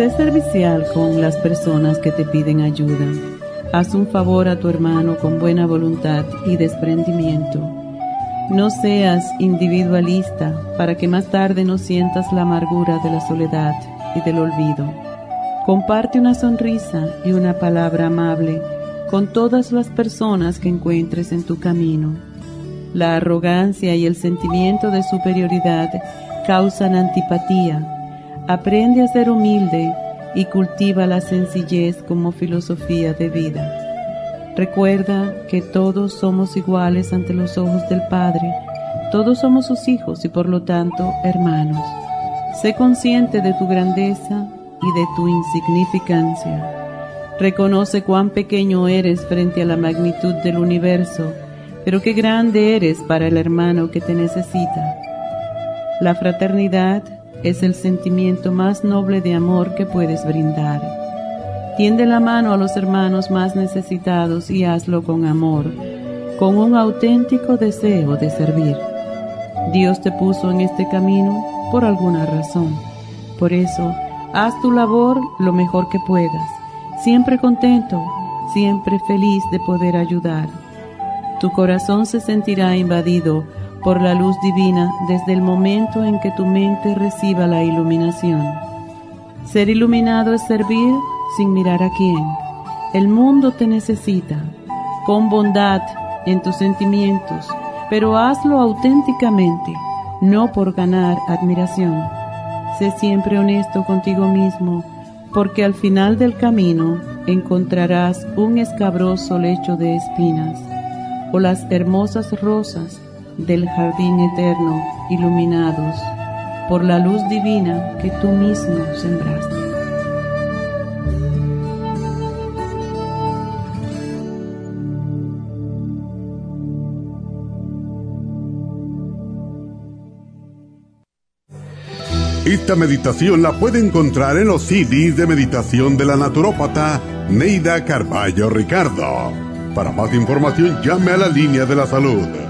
Sé servicial con las personas que te piden ayuda. Haz un favor a tu hermano con buena voluntad y desprendimiento. No seas individualista para que más tarde no sientas la amargura de la soledad y del olvido. Comparte una sonrisa y una palabra amable con todas las personas que encuentres en tu camino. La arrogancia y el sentimiento de superioridad causan antipatía. Aprende a ser humilde y cultiva la sencillez como filosofía de vida. Recuerda que todos somos iguales ante los ojos del Padre, todos somos sus hijos y por lo tanto hermanos. Sé consciente de tu grandeza y de tu insignificancia. Reconoce cuán pequeño eres frente a la magnitud del universo, pero qué grande eres para el hermano que te necesita. La fraternidad es el sentimiento más noble de amor que puedes brindar. Tiende la mano a los hermanos más necesitados y hazlo con amor, con un auténtico deseo de servir. Dios te puso en este camino por alguna razón. Por eso, haz tu labor lo mejor que puedas, siempre contento, siempre feliz de poder ayudar. Tu corazón se sentirá invadido por la luz divina desde el momento en que tu mente reciba la iluminación. Ser iluminado es servir sin mirar a quién. El mundo te necesita. Pon bondad en tus sentimientos, pero hazlo auténticamente no por ganar admiración. Sé siempre honesto contigo mismo, porque al final del camino encontrarás un escabroso lecho de espinas o las hermosas rosas del jardín eterno iluminados por la luz divina que tú mismo sembraste. Esta meditación la puede encontrar en los CDs de meditación de la naturópata Neida Carballo Ricardo. Para más información llame a la línea de la salud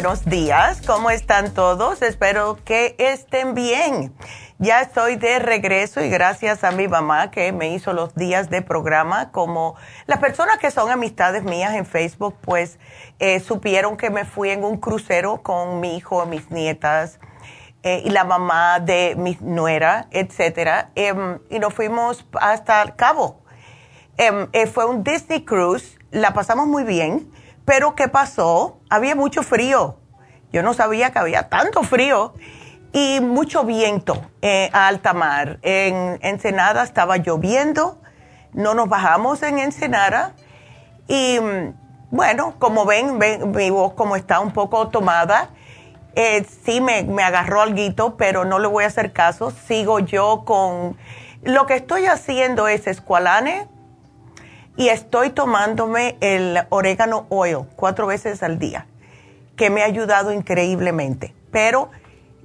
Buenos días, ¿cómo están todos? Espero que estén bien. Ya estoy de regreso y gracias a mi mamá que me hizo los días de programa, como las personas que son amistades mías en Facebook, pues eh, supieron que me fui en un crucero con mi hijo, mis nietas eh, y la mamá de mi nuera, etcétera, em, y nos fuimos hasta Cabo Em, eh, fue un Disney Cruise, la pasamos muy bien, pero ¿qué pasó? Había mucho frío. Yo no sabía que había tanto frío y mucho viento eh, a alta mar. En Ensenada estaba lloviendo, no nos bajamos en Ensenada y mm, bueno, como ven, mi voz como está un poco tomada. Eh, sí me, me agarró algo, pero no le voy a hacer caso. Sigo yo con... Lo que estoy haciendo es escualane y estoy tomándome el orégano oil cuatro veces al día, que me ha ayudado increíblemente. Pero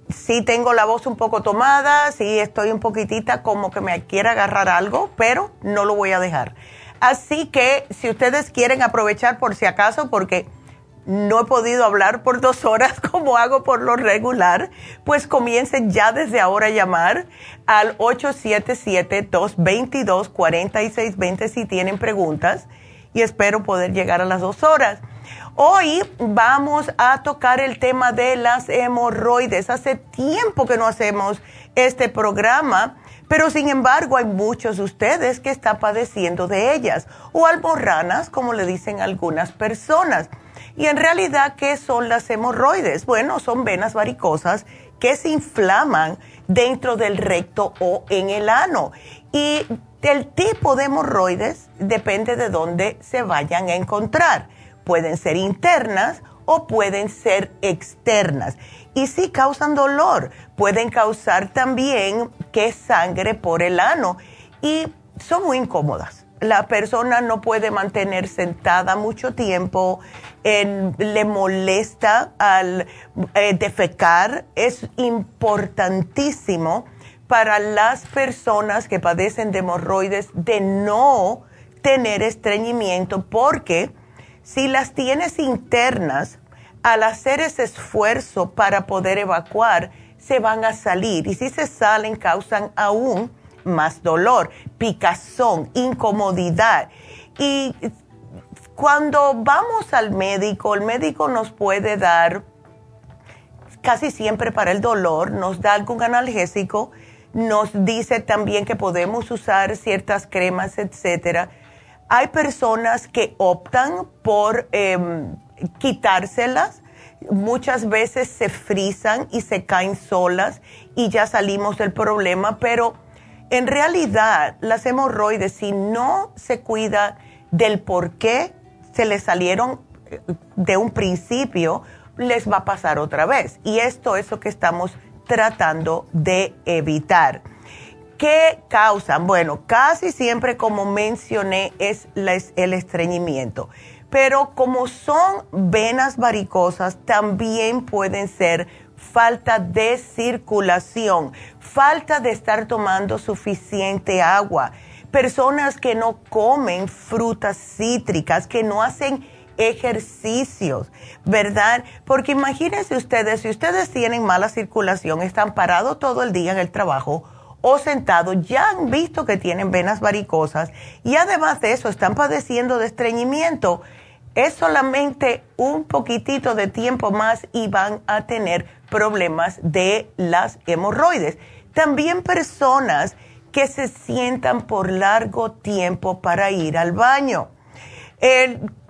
sí tengo la voz un poco tomada, sí estoy un poquitita como que me quiere agarrar algo, pero no lo voy a dejar. Así que si ustedes quieren aprovechar por si acaso, porque no he podido hablar por dos horas como hago por lo regular, pues comiencen ya desde ahora a llamar al 877-222-4620 si tienen preguntas y espero poder llegar a las dos horas. Hoy vamos a tocar el tema de las hemorroides. Hace tiempo que no hacemos este programa, pero sin embargo hay muchos de ustedes que están padeciendo de ellas o alborranas, como le dicen algunas personas. Y en realidad, ¿qué son las hemorroides? Bueno, son venas varicosas que se inflaman dentro del recto o en el ano. Y el tipo de hemorroides depende de dónde se vayan a encontrar. Pueden ser internas o pueden ser externas. Y si causan dolor, pueden causar también que sangre por el ano. Y son muy incómodas la persona no puede mantener sentada mucho tiempo, le molesta al eh, defecar. Es importantísimo para las personas que padecen de hemorroides de no tener estreñimiento porque si las tienes internas, al hacer ese esfuerzo para poder evacuar, se van a salir y si se salen causan aún más dolor, picazón, incomodidad. Y cuando vamos al médico, el médico nos puede dar, casi siempre para el dolor, nos da algún analgésico, nos dice también que podemos usar ciertas cremas, etcétera. Hay personas que optan por em, quitárselas, muchas veces se frisan y se caen solas y ya salimos del problema, pero en realidad, las hemorroides, si no se cuida del por qué se les salieron eh, de un principio, les va a pasar otra vez. Y esto es lo que estamos tratando de evitar. ¿Qué causan? Bueno, casi siempre, como mencioné, es el estreñimiento. Pero como son venas varicosas, también pueden ser falta de circulación, falta de estar tomando suficiente agua, personas que no comen frutas cítricas, que no hacen ejercicios, ¿verdad? Porque imagínense ustedes, si ustedes tienen mala circulación, están parados todo el día en el trabajo o sentados, ya han visto que tienen venas varicosas y además de eso están padeciendo de estreñimiento es solamente un poquitito de tiempo más y van a tener problemas de las hemorroides. También personas que se sientan por largo tiempo para ir al baño.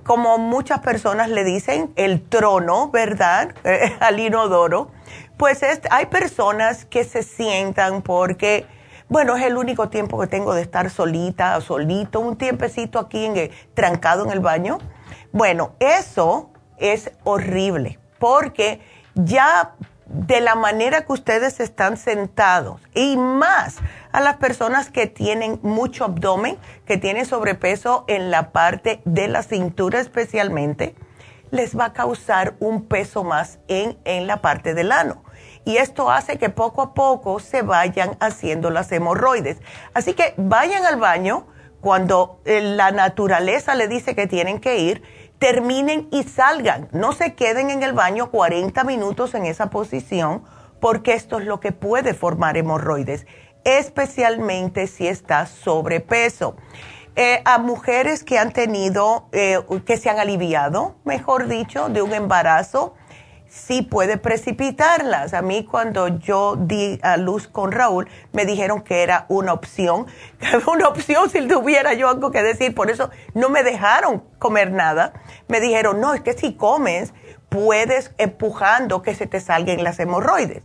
como muchas personas le dicen, el trono, ¿verdad? al inodoro. Pues hay personas que se sientan porque, bueno, es el único tiempo que tengo de estar solita o solito, un tiempecito aquí en, trancado en el baño bueno, eso es horrible porque ya de la manera que ustedes están sentados y más a las personas que tienen mucho abdomen, que tienen sobrepeso en la parte de la cintura especialmente, les va a causar un peso más en, en la parte del ano. Y esto hace que poco a poco se vayan haciendo las hemorroides. Así que vayan al baño cuando eh, la naturaleza le dice que tienen que ir terminen y salgan. No se queden en el baño 40 minutos en esa posición porque esto es lo que puede formar hemorroides, especialmente si está sobrepeso. Eh, a mujeres que han tenido, eh, que se han aliviado, mejor dicho, de un embarazo, sí puede precipitarlas. A mí cuando yo di a luz con Raúl, me dijeron que era una opción, una opción si tuviera yo algo que decir, por eso no me dejaron comer nada. Me dijeron, no, es que si comes, puedes empujando que se te salgan las hemorroides.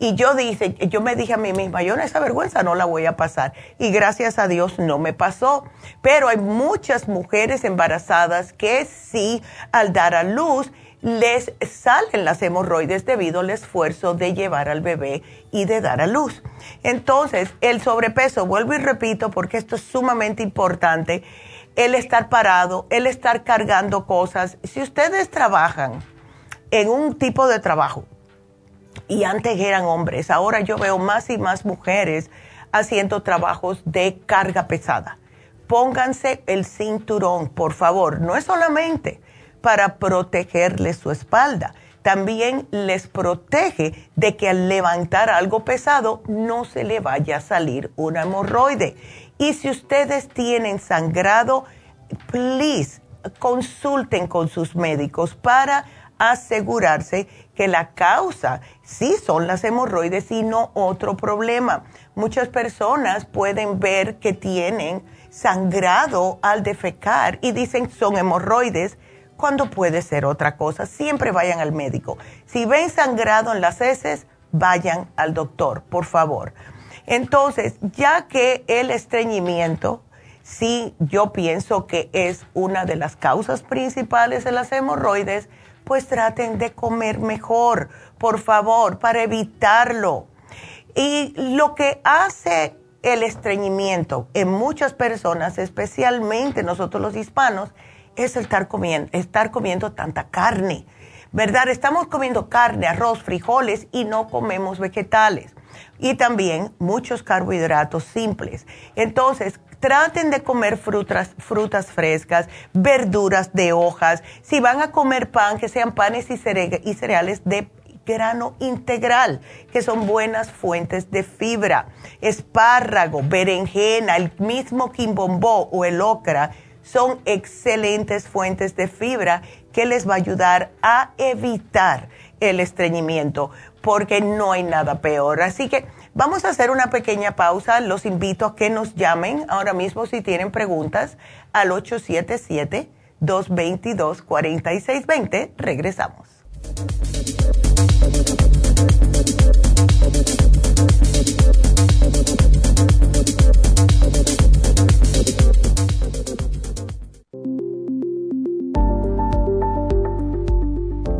Y yo dice, yo me dije a mí misma, yo esa vergüenza no la voy a pasar. Y gracias a Dios no me pasó. Pero hay muchas mujeres embarazadas que sí, al dar a luz, les salen las hemorroides debido al esfuerzo de llevar al bebé y de dar a luz. Entonces, el sobrepeso, vuelvo y repito, porque esto es sumamente importante, el estar parado, el estar cargando cosas. Si ustedes trabajan en un tipo de trabajo, y antes eran hombres, ahora yo veo más y más mujeres haciendo trabajos de carga pesada. Pónganse el cinturón, por favor, no es solamente para protegerles su espalda. También les protege de que al levantar algo pesado no se le vaya a salir una hemorroide. Y si ustedes tienen sangrado, please consulten con sus médicos para asegurarse que la causa sí son las hemorroides y no otro problema. Muchas personas pueden ver que tienen sangrado al defecar y dicen son hemorroides cuando puede ser otra cosa. Siempre vayan al médico. Si ven sangrado en las heces, vayan al doctor, por favor. Entonces, ya que el estreñimiento, sí, yo pienso que es una de las causas principales de las hemorroides, pues traten de comer mejor, por favor, para evitarlo. Y lo que hace el estreñimiento en muchas personas, especialmente nosotros los hispanos, es estar comiendo, estar comiendo tanta carne, ¿verdad? Estamos comiendo carne, arroz, frijoles y no comemos vegetales. Y también muchos carbohidratos simples. Entonces, traten de comer frutas, frutas frescas, verduras de hojas. Si van a comer pan, que sean panes y, y cereales de grano integral, que son buenas fuentes de fibra. Espárrago, berenjena, el mismo quimbombó o el ocra son excelentes fuentes de fibra que les va a ayudar a evitar el estreñimiento, porque no hay nada peor. Así que vamos a hacer una pequeña pausa. Los invito a que nos llamen ahora mismo si tienen preguntas al 877-222-4620. Regresamos.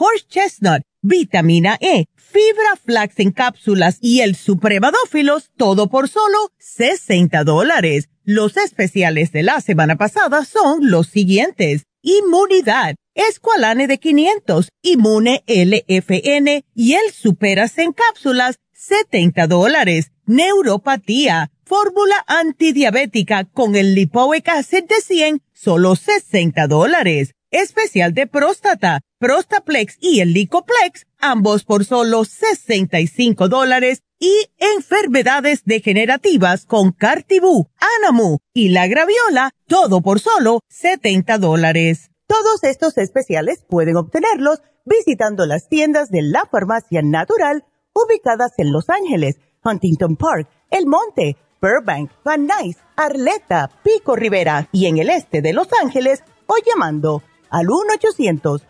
horse chestnut, vitamina E fibra flax en cápsulas y el supremadófilos, todo por solo 60 dólares. Los especiales de la semana pasada son los siguientes. Inmunidad, Esqualane de 500, Inmune LFN y el Superas en cápsulas, 70 dólares. Neuropatía, fórmula antidiabética con el Lipoic Acid de 100, solo 60 dólares. Especial de próstata, Prostaplex y el Licoplex, ambos por solo 65 dólares y enfermedades degenerativas con Cartibú, Anamu y la Graviola, todo por solo 70 dólares. Todos estos especiales pueden obtenerlos visitando las tiendas de la farmacia natural ubicadas en Los Ángeles, Huntington Park, El Monte, Burbank, Van Nuys, Arleta, Pico Rivera y en el este de Los Ángeles o llamando al 1 800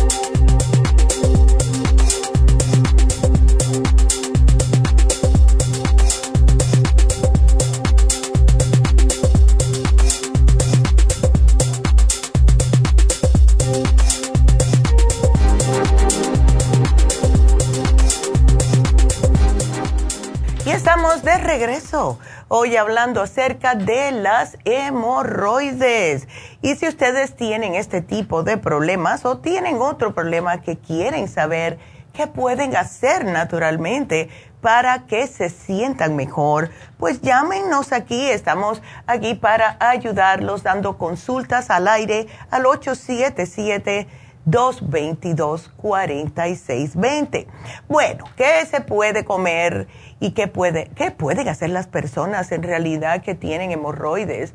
De regreso hoy hablando acerca de las hemorroides. Y si ustedes tienen este tipo de problemas o tienen otro problema que quieren saber qué pueden hacer naturalmente para que se sientan mejor, pues llámenos aquí. Estamos aquí para ayudarlos dando consultas al aire al 877 222-4620. Bueno, ¿qué se puede comer y qué, puede, qué pueden hacer las personas en realidad que tienen hemorroides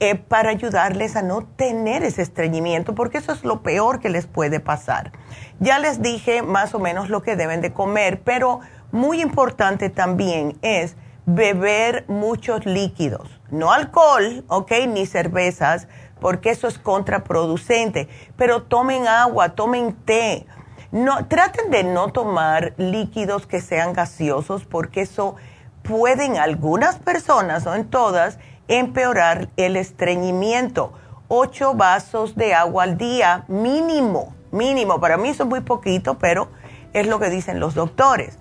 eh, para ayudarles a no tener ese estreñimiento? Porque eso es lo peor que les puede pasar. Ya les dije más o menos lo que deben de comer, pero muy importante también es beber muchos líquidos, no alcohol, ¿ok? Ni cervezas porque eso es contraproducente. Pero tomen agua, tomen té. No, traten de no tomar líquidos que sean gaseosos porque eso pueden algunas personas, no en todas, empeorar el estreñimiento. Ocho vasos de agua al día, mínimo, mínimo. Para mí eso es muy poquito, pero es lo que dicen los doctores.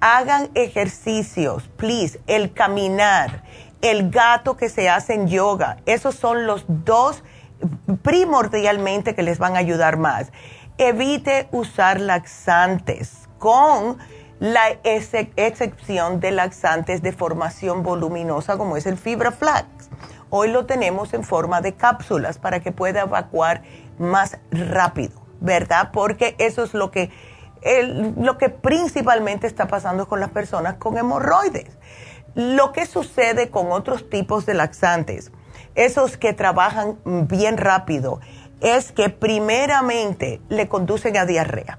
Hagan ejercicios, please, el caminar el gato que se hace en yoga. Esos son los dos primordialmente que les van a ayudar más. Evite usar laxantes con la excepción de laxantes de formación voluminosa como es el fibra flax. Hoy lo tenemos en forma de cápsulas para que pueda evacuar más rápido, ¿verdad? Porque eso es lo que, lo que principalmente está pasando con las personas con hemorroides lo que sucede con otros tipos de laxantes, esos que trabajan bien rápido, es que primeramente le conducen a diarrea.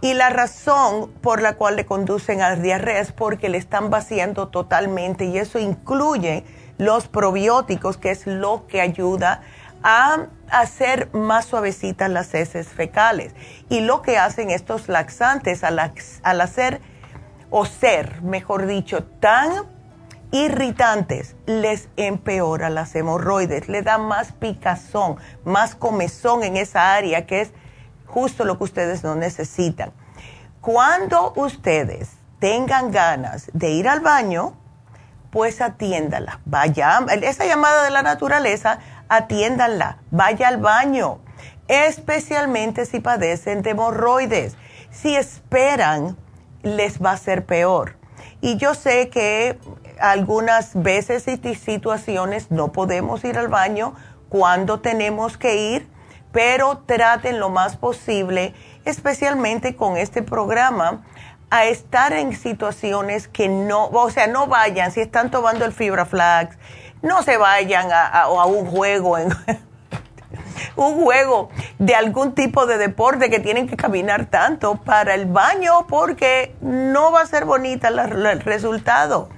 Y la razón por la cual le conducen a diarrea es porque le están vaciando totalmente y eso incluye los probióticos, que es lo que ayuda a hacer más suavecitas las heces fecales. Y lo que hacen estos laxantes al, al hacer o ser, mejor dicho, tan irritantes, les empeora las hemorroides, le da más picazón, más comezón en esa área que es justo lo que ustedes no necesitan. Cuando ustedes tengan ganas de ir al baño, pues atiéndala. Vaya, esa llamada de la naturaleza, atiéndanla. Vaya al baño, especialmente si padecen de hemorroides. Si esperan les va a ser peor. Y yo sé que algunas veces y situaciones no podemos ir al baño cuando tenemos que ir, pero traten lo más posible, especialmente con este programa, a estar en situaciones que no, o sea, no vayan, si están tomando el fibra flax, no se vayan a, a un juego, en, un juego de algún tipo de deporte que tienen que caminar tanto para el baño porque no va a ser bonita el resultado.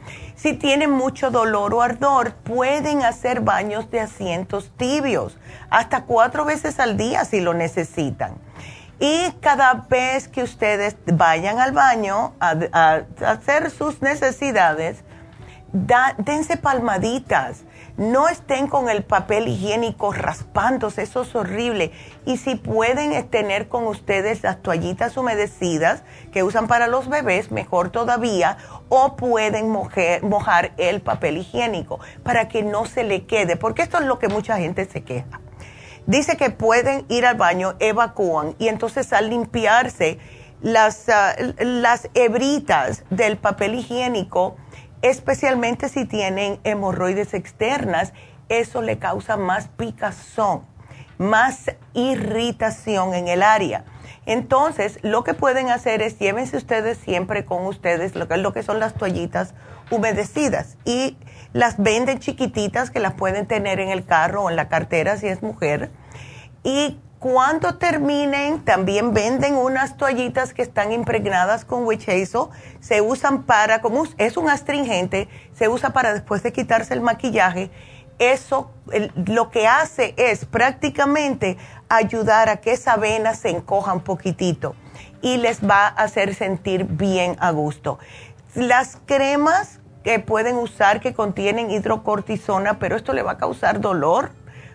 Si tienen mucho dolor o ardor, pueden hacer baños de asientos tibios, hasta cuatro veces al día si lo necesitan. Y cada vez que ustedes vayan al baño a, hacer sus necesidades, dense palmaditas. No estén con el papel higiénico raspándose, eso es horrible. Y si pueden tener con ustedes las toallitas humedecidas que usan para los bebés, mejor todavía, o pueden mojar el papel higiénico para que no se le quede, porque esto es lo que mucha gente se queja Dice que pueden ir al baño, evacúan y entonces al limpiarse las, ah, las hebritas del papel higiénico, especialmente si tienen hemorroides externas, eso le causa más picazón, más irritación en el área. Entonces, lo que pueden hacer es llévense ustedes siempre con ustedes lo que, lo que son las toallitas humedecidas y las venden chiquititas que las pueden tener en el carro o en la cartera si es mujer y cuando terminen, también venden unas toallitas que están impregnadas con witch hazel. Se usan para, como es un astringente, se usa para después de quitarse el maquillaje. Eso lo que hace es prácticamente ayudar a que esa vena se encoja un poquitito y les va a hacer sentir bien a gusto. Las cremas que pueden usar que contienen hidrocortisona, pero esto le va a causar dolor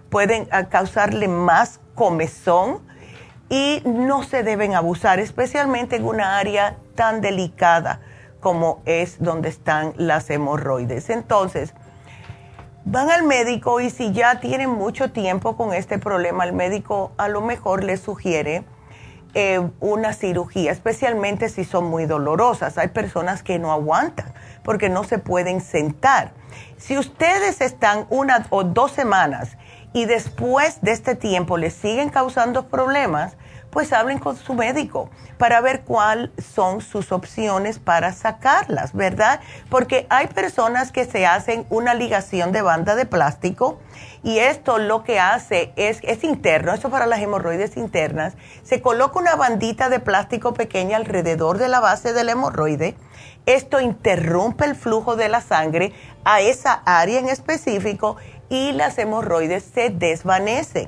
pueden causarle más comezón y no se deben abusar, especialmente en una área tan delicada como es donde están las hemorroides. Entonces, van al médico y si ya tienen mucho tiempo con este problema, el médico a lo mejor les sugiere eh, una cirugía, especialmente si son muy dolorosas. Hay personas que no aguantan porque no se pueden sentar. Si ustedes están una o dos semanas y después de este tiempo les siguen causando problemas, pues hablen con su médico para ver cuáles son sus opciones para sacarlas, ¿verdad? Porque hay personas que se hacen una ligación de banda de plástico y esto lo que hace es, es interno, eso para las hemorroides internas, se coloca una bandita de plástico pequeña alrededor de la base del hemorroide, esto interrumpe el flujo de la sangre a esa área en específico y las hemorroides se desvanecen.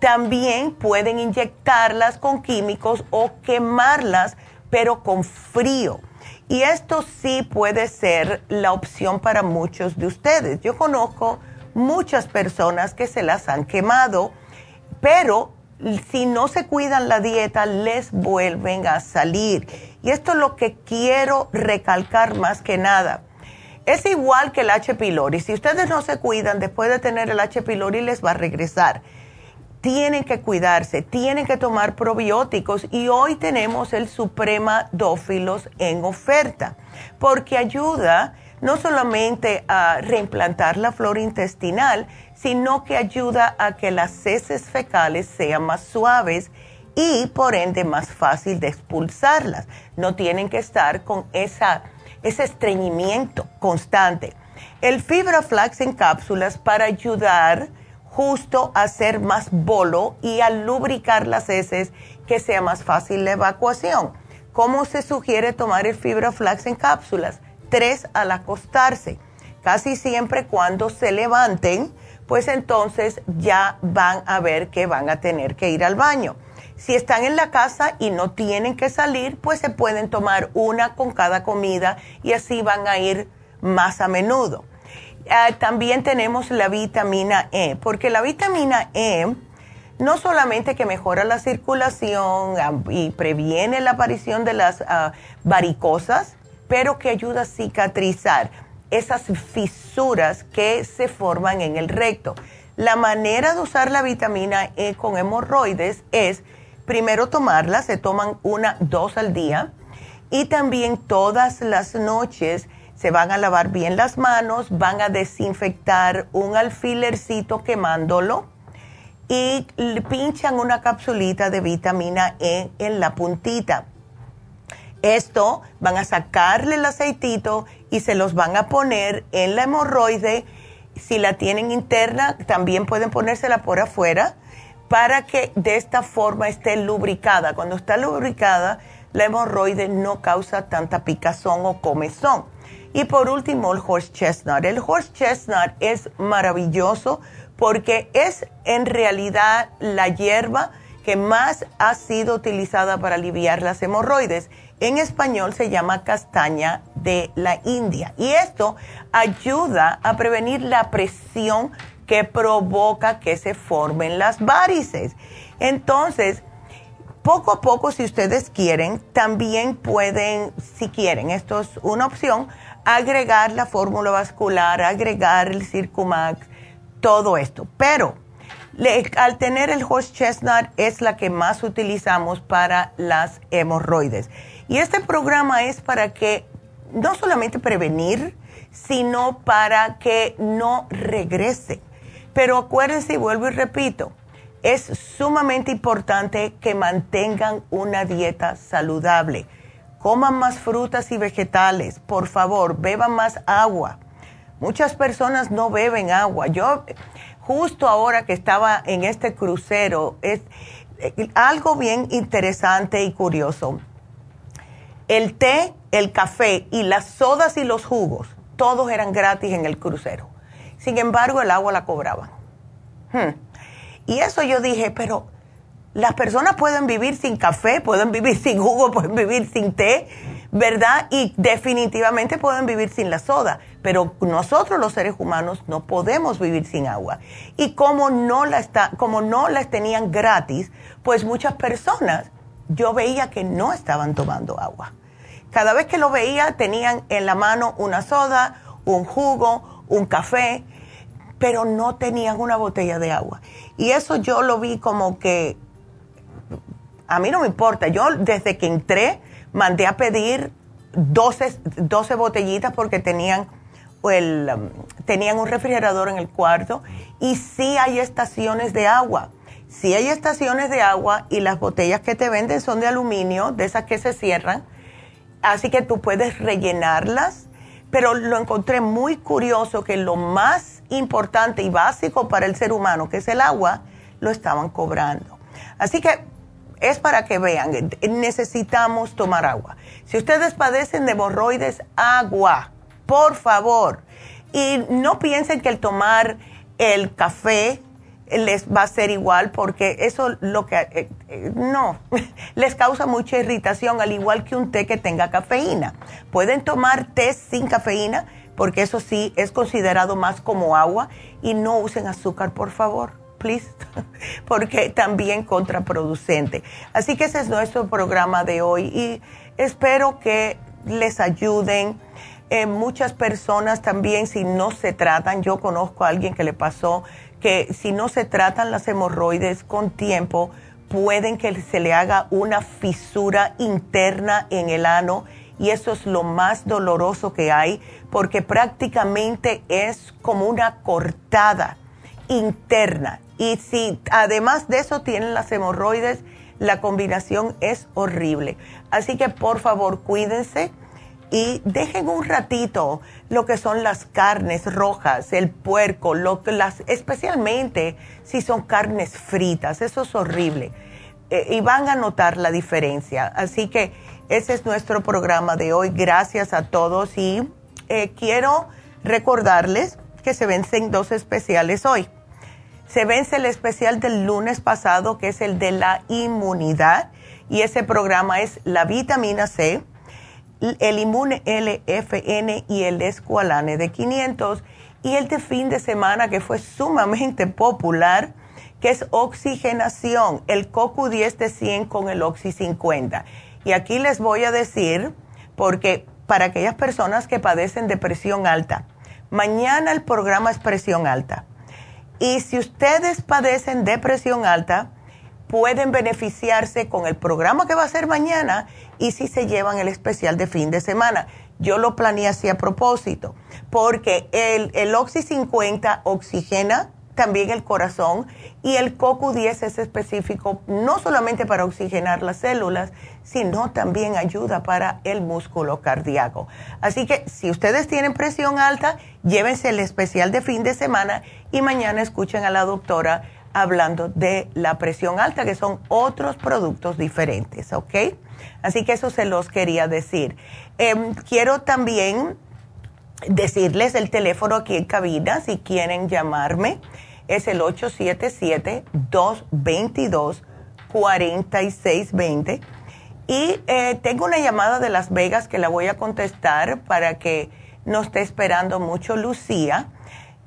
También pueden inyectarlas con químicos o quemarlas, pero con frío. Y esto sí puede ser la opción para muchos de ustedes. Yo conozco muchas personas que se las han quemado, pero si no se cuidan la dieta, les vuelven a salir. Y esto es lo que quiero recalcar más que nada es igual que el H. pylori. Si ustedes no se cuidan, después de tener el H. pylori les va a regresar. Tienen que cuidarse, tienen que tomar probióticos y hoy tenemos el Suprema Dófilos en oferta porque ayuda no solamente a reimplantar la flora intestinal, sino que ayuda a que las heces fecales sean más suaves y por ende más fácil de expulsarlas. No tienen que estar con esa ese estreñimiento constante. El fibra flax en cápsulas para ayudar justo a hacer más bolo y a lubricar las heces que sea más fácil la evacuación. ¿Cómo se sugiere tomar el fibra flax en cápsulas? Tres al acostarse. Casi siempre cuando se levanten, pues entonces ya van a ver que van a tener que ir al baño. Si están en la casa y no tienen que salir, pues se pueden tomar una con cada comida y así van a ir más a menudo. Ah, también tenemos la vitamina E, porque la vitamina E no solamente que mejora la circulación ah, y previene la aparición de las ah, varicosas, pero que ayuda a cicatrizar esas fisuras que se forman en el recto. La manera de usar la vitamina E con hemorroides es primero tomarla, se toman una, dos al día y también todas las noches se van a lavar bien las manos, van a desinfectar un alfilercito quemándolo y pinchan una capsulita de vitamina E en la puntita. Esto van a sacarle el aceitito y se los van a poner en la hemorroide. Si la tienen interna, también pueden ponérsela por afuera para que de esta forma esté lubricada. Cuando está lubricada, la hemorroide no causa tanta picazón o comezón. Y por último, el horse chestnut. El horse chestnut es maravilloso porque es en realidad la hierba que más ha sido utilizada para aliviar las hemorroides. En español se llama castaña de la India. Y esto ayuda a prevenir la presión que provoca que se formen las varices. Entonces, poco a poco, si ustedes quieren, también pueden, si quieren, esto es una opción, agregar la fórmula vascular, agregar el Circumax, todo esto. Pero al tener el horse chestnut es la que más utilizamos para las hemorroides. Y este programa es para que no solamente prevenir, sino para que no regrese. Pero acuérdense, y vuelvo y repito, es sumamente importante que mantengan una dieta saludable. Coman más frutas y vegetales, por favor, beban más agua. Muchas personas no beben agua. Yo justo ahora que estaba en este crucero, es eh, algo bien interesante y curioso. El té, el café y las sodas y los jugos, todos eran gratis en el crucero. Sin embargo, el agua la cobraban. Hmm. Y eso yo dije, pero las personas pueden vivir sin café, pueden vivir sin jugo, pueden vivir sin té, ¿verdad? Y definitivamente pueden vivir sin la soda, pero nosotros los seres humanos no podemos vivir sin agua. Y como no la está, como no las tenían gratis, pues muchas personas yo veía que no estaban tomando agua. Cada vez que lo veía tenían en la mano una soda, un jugo, un café, pero no tenían una botella de agua. Y eso yo lo vi como que a mí no me importa. Yo desde que entré mandé a pedir 12, 12 botellitas porque tenían, el, um, tenían un refrigerador en el cuarto y sí hay estaciones de agua. Sí hay estaciones de agua y las botellas que te venden son de aluminio, de esas que se cierran. Así que tú puedes rellenarlas, pero lo encontré muy curioso que lo más importante y básico para el ser humano, que es el agua, lo estaban cobrando. Así que es para que vean, necesitamos tomar agua. Si ustedes padecen de hemorroides, agua, por favor. Y no piensen que el tomar el café les va a ser igual porque eso lo que eh, eh, no les causa mucha irritación al igual que un té que tenga cafeína. Pueden tomar té sin cafeína porque eso sí es considerado más como agua y no usen azúcar, por favor porque también contraproducente. Así que ese es nuestro programa de hoy y espero que les ayuden. Eh, muchas personas también, si no se tratan, yo conozco a alguien que le pasó que si no se tratan las hemorroides con tiempo, pueden que se le haga una fisura interna en el ano y eso es lo más doloroso que hay porque prácticamente es como una cortada interna y si además de eso tienen las hemorroides, la combinación es horrible. Así que por favor cuídense y dejen un ratito lo que son las carnes rojas, el puerco, lo las, especialmente si son carnes fritas, eso es horrible. Eh, y van a notar la diferencia. Así que ese es nuestro programa de hoy. Gracias a todos y eh, quiero recordarles que se vencen dos especiales hoy. Se vence el especial del lunes pasado, que es el de la inmunidad, y ese programa es la vitamina C, el inmune LFN y el escualane de 500, y el de fin de semana que fue sumamente popular, que es oxigenación, el CoQ10 de 100 con el Oxy 50. Y aquí les voy a decir, porque para aquellas personas que padecen de presión alta, mañana el programa es presión alta y si ustedes padecen de presión alta, pueden beneficiarse con el programa que va a ser mañana y si se llevan el especial de fin de semana. Yo lo planeé así a propósito, porque el, el Oxy 50 oxigena también el corazón y el CoQ10 es específico no solamente para oxigenar las células, sino también ayuda para el músculo cardíaco. Así que si ustedes tienen presión alta, llévense el especial de fin de semana y mañana escuchen a la doctora hablando de la presión alta, que son otros productos diferentes, ¿ok? Así que eso se los quería decir. Em, quiero también decirles el teléfono aquí en cabina, si quieren llamarme, es el 877-222-4620. Y eh, tengo una llamada de Las Vegas que la voy a contestar para que no esté esperando mucho Lucía.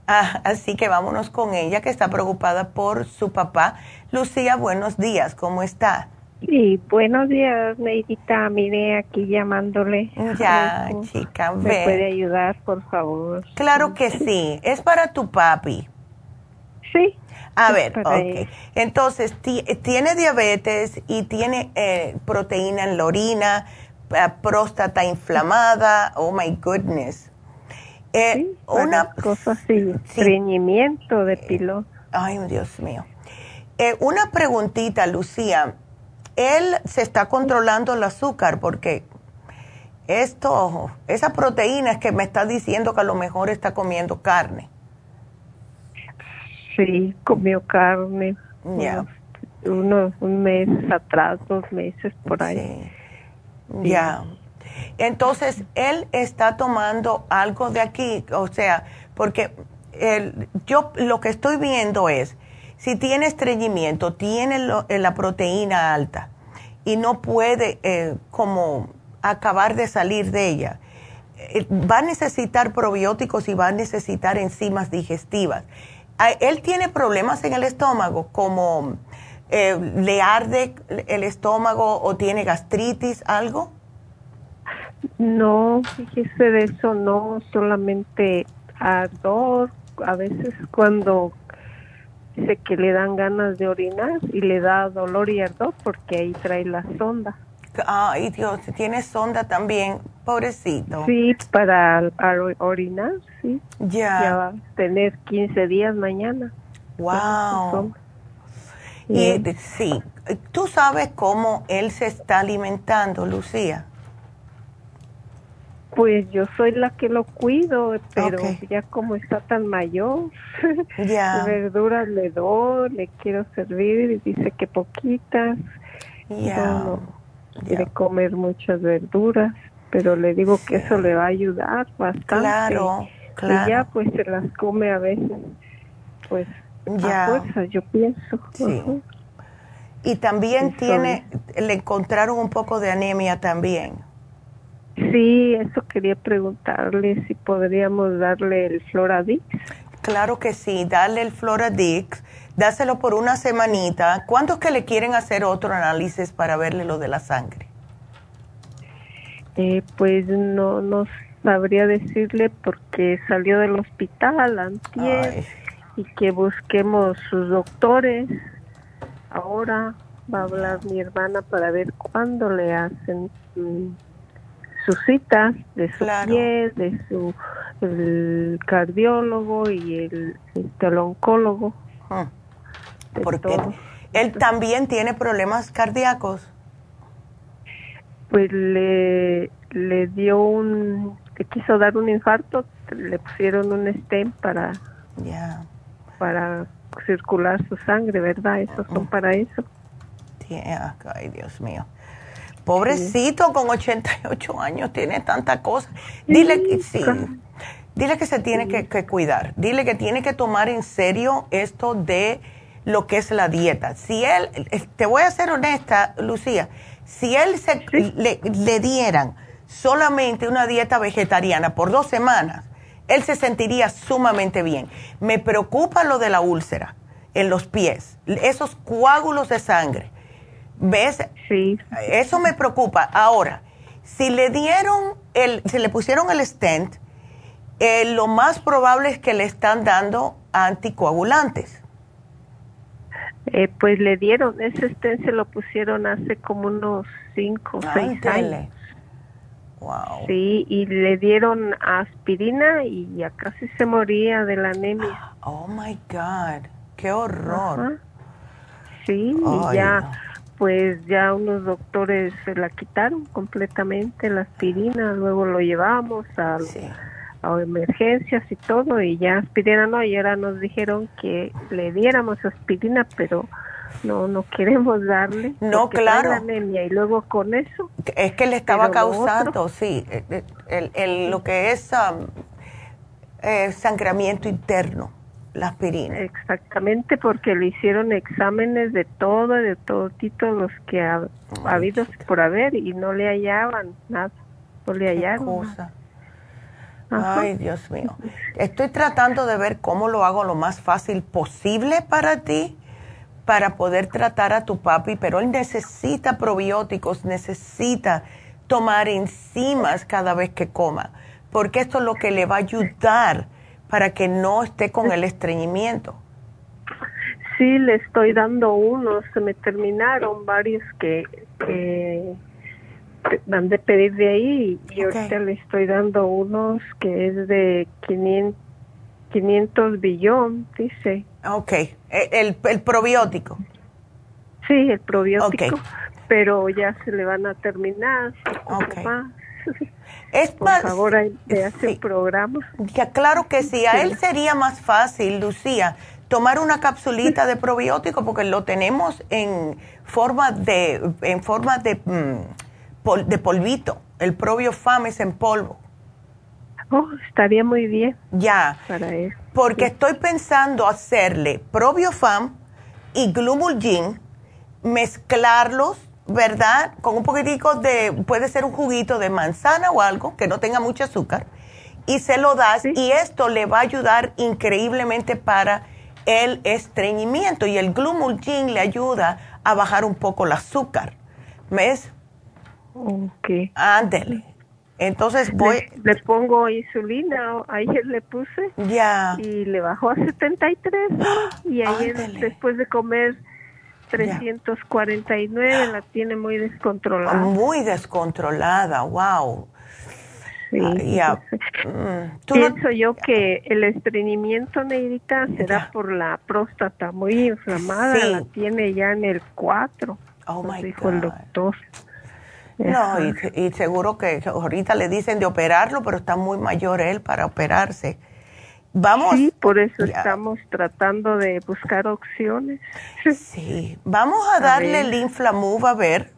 Ah, así que vámonos con ella, que está preocupada por su papá. Lucía, buenos días, ¿cómo está? Sí, buenos días, Neidita. Mire, aquí llamándole. Ya, chica, ¿Me puede ayudar, por favor? Claro que sí. Es para tu papi. Sí. A ver, ok. Entonces, tiene diabetes y tiene eh, proteína en la orina, eh, próstata inflamada. Oh, my goodness. Eh, sí, una cosa así, estreñimiento de pilón. Ay, Dios mío. una preguntita, Lucía él se está controlando el azúcar porque esto, esa proteína es que me está diciendo que a lo mejor está comiendo carne. Sí, comió carne. Ya. Unos un mes atrás, dos meses por ahí. Ya. Entonces, él está tomando algo de aquí, o sea, porque yo lo que estoy viendo es si tiene estreñimiento, tiene eh, la proteína alta y no puede eh, como acabar de salir de ella, eh, va a necesitar probióticos y va a necesitar enzimas digestivas. Él tiene problemas en el estómago, como le arde el estómago o tiene gastritis, algo. No, fíjese de eso, no, solamente ardor, a veces cuando dice que le dan ganas de orinar y le da dolor y ardor porque ahí trae la sonda. Ay, Dios, tiene sonda también, pobrecito. Sí, para orinar, sí. Ya. Ya va a tener 15 días mañana. Wow. Y sí, ¿tú sabes cómo él se está alimentando, Lucía? Pues yo soy la que lo cuido, pero ya como está tan mayor, ya verduras le doy, le quiero servir y dice que poquitas. Ya. quiere comer muchas verduras, pero le digo que eso le va a ayudar bastante. Claro, claro. Y ya pues se las come a veces, pues a fuerzas, yo pienso. Sí. Y también tiene, le encontraron un poco de anemia también. Sí, eso quería preguntarle si podríamos darle el Floradix. Claro que sí, darle el Floradix, dáselo por una semanita. ¿Cuántos que le quieren hacer otro análisis para verle lo de la sangre? Eh, pues no, no sabría decirle porque salió del hospital antier y que busquemos sus doctores. Ahora va a hablar mi hermana para ver cuándo le hacen mm, sus citas de su pie, de su el cardiólogo y el, este, oncólogo. Ah, porque él también tiene problemas cardíacos. Pues le, le dio un, le quiso dar un infarto, le pusieron un stem para, para circular su sangre, ¿verdad? Esos son para eso. Ay, Dios mío. Pobrecito, con 88 años, tiene tanta cosa. Dile que sí. Dile que se tiene que, cuidar. Dile que tiene que tomar en serio esto de lo que es la dieta. Si él, eh, te voy a ser honesta, Lucía, si él se, le, le dieran solamente una dieta vegetariana por dos semanas, él se sentiría sumamente bien. Me preocupa lo de la úlcera en los pies, esos coágulos de sangre ¿Ves? Sí. Eso me preocupa. Ahora, si le dieron el, si le pusieron el stent, eh, lo más probable es que le están dando anticoagulantes. Eh, pues le dieron, ese stent se lo pusieron hace como unos cinco o seis años. Wow. Sí, y le dieron aspirina y ya casi se moría de la anemia. Oh my God, qué horror. Sí, y ya, pues ya unos doctores se la quitaron completamente la aspirina, luego lo llevamos a, a emergencias y todo, y ya aspirina no, y ahora nos dijeron que le diéramos aspirina, pero no no queremos darle no claro. anemia y luego con eso es que le estaba causando sí eh, eh, el, el, lo que es um, eh, sangramiento interno la aspirina exactamente porque le hicieron exámenes de todo de todo tipo los que ha, habido por haber y no le hallaban nada no le hallaron cosa. Ay, Dios mío. Estoy tratando de ver cómo lo hago lo más fácil posible para ti para poder tratar a tu papi, pero él necesita probióticos, necesita tomar enzimas cada vez que coma, porque esto es lo que le va a ayudar para que no esté con el estreñimiento. Sí, le estoy dando unos, se me terminaron varios que, que van de pedir de ahí y ahorita le estoy dando unos que es de 500, 500 billón, dice. Ok, e, el, el probiótico. Sí, el probiótico, pero ya se le van a terminar. Okay. Es Por favor, te hace un programa. Ya, claro que sí, a él sería más fácil, Lucía, tomar una capsulita de probiótico porque lo tenemos en forma de, en forma de, mm, de polvito. El probiofam es en polvo. Oh, estaría muy bien. Ya. Para él. Porque estoy pensando hacerle probiofam y glumulgin, mezclarlos, ¿verdad? Con un poquitico de, puede ser un juguito de manzana o algo que no tenga mucho azúcar, y se lo das, y esto le va a ayudar increíblemente para el estreñimiento, y el glumulgin le ayuda a bajar un poco el azúcar. ¿Ves? Ok. Ándele. Entonces voy... Le, pongo insulina, ayer le puse. Ya. Y le bajó a 73. y ayer después de comer 349 la tiene muy descontrolada. Muy descontrolada, wow. Sí, ah, mm, Pienso yo que el estreñimiento, Neidita, será por la próstata muy inflamada. La tiene ya en el 4. Oh, my dijo el doctor. No, y, seguro que ahorita le dicen de operarlo, pero está muy mayor él para operarse. Vamos. Sí, por eso estamos tratando de buscar opciones. Sí, vamos a, darle el Inflamove a ver.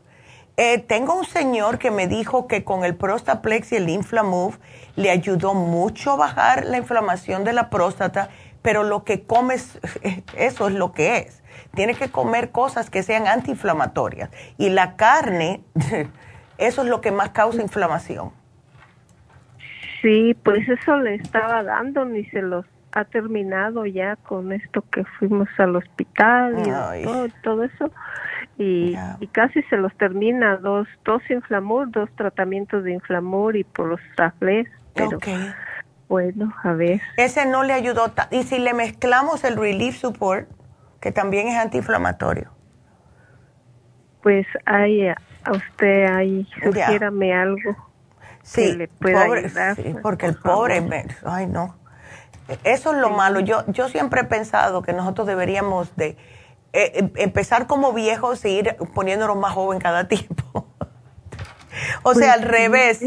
Eh, tengo un señor que me dijo que con el Prostaplex y el Inflamove le ayudó mucho a bajar la inflamación de la próstata, pero lo que comes, eso es lo que es. Tiene que comer cosas que sean antiinflamatorias. Y la carne Eso es lo que más causa inflamación. Sí, pues eso le estaba dando, ni se los ha terminado ya con esto que fuimos al hospital y todo, eso. Y, casi se los termina, dos, dos inflamur, dos tratamientos de inflamur y por los tablets. Pero bueno, a ver. Ese no le ayudó. Y si le mezclamos el Relief Support, que también es antiinflamatorio. Pues hay a usted ahí, sugiérame algo sí, que le pueda ayudar. Sí, porque el pobre, ay no. Eso es lo malo. Yo, yo siempre he pensado que nosotros deberíamos de eh, em, empezar como viejos e ir poniéndonos más joven cada tiempo. o sea, al revés.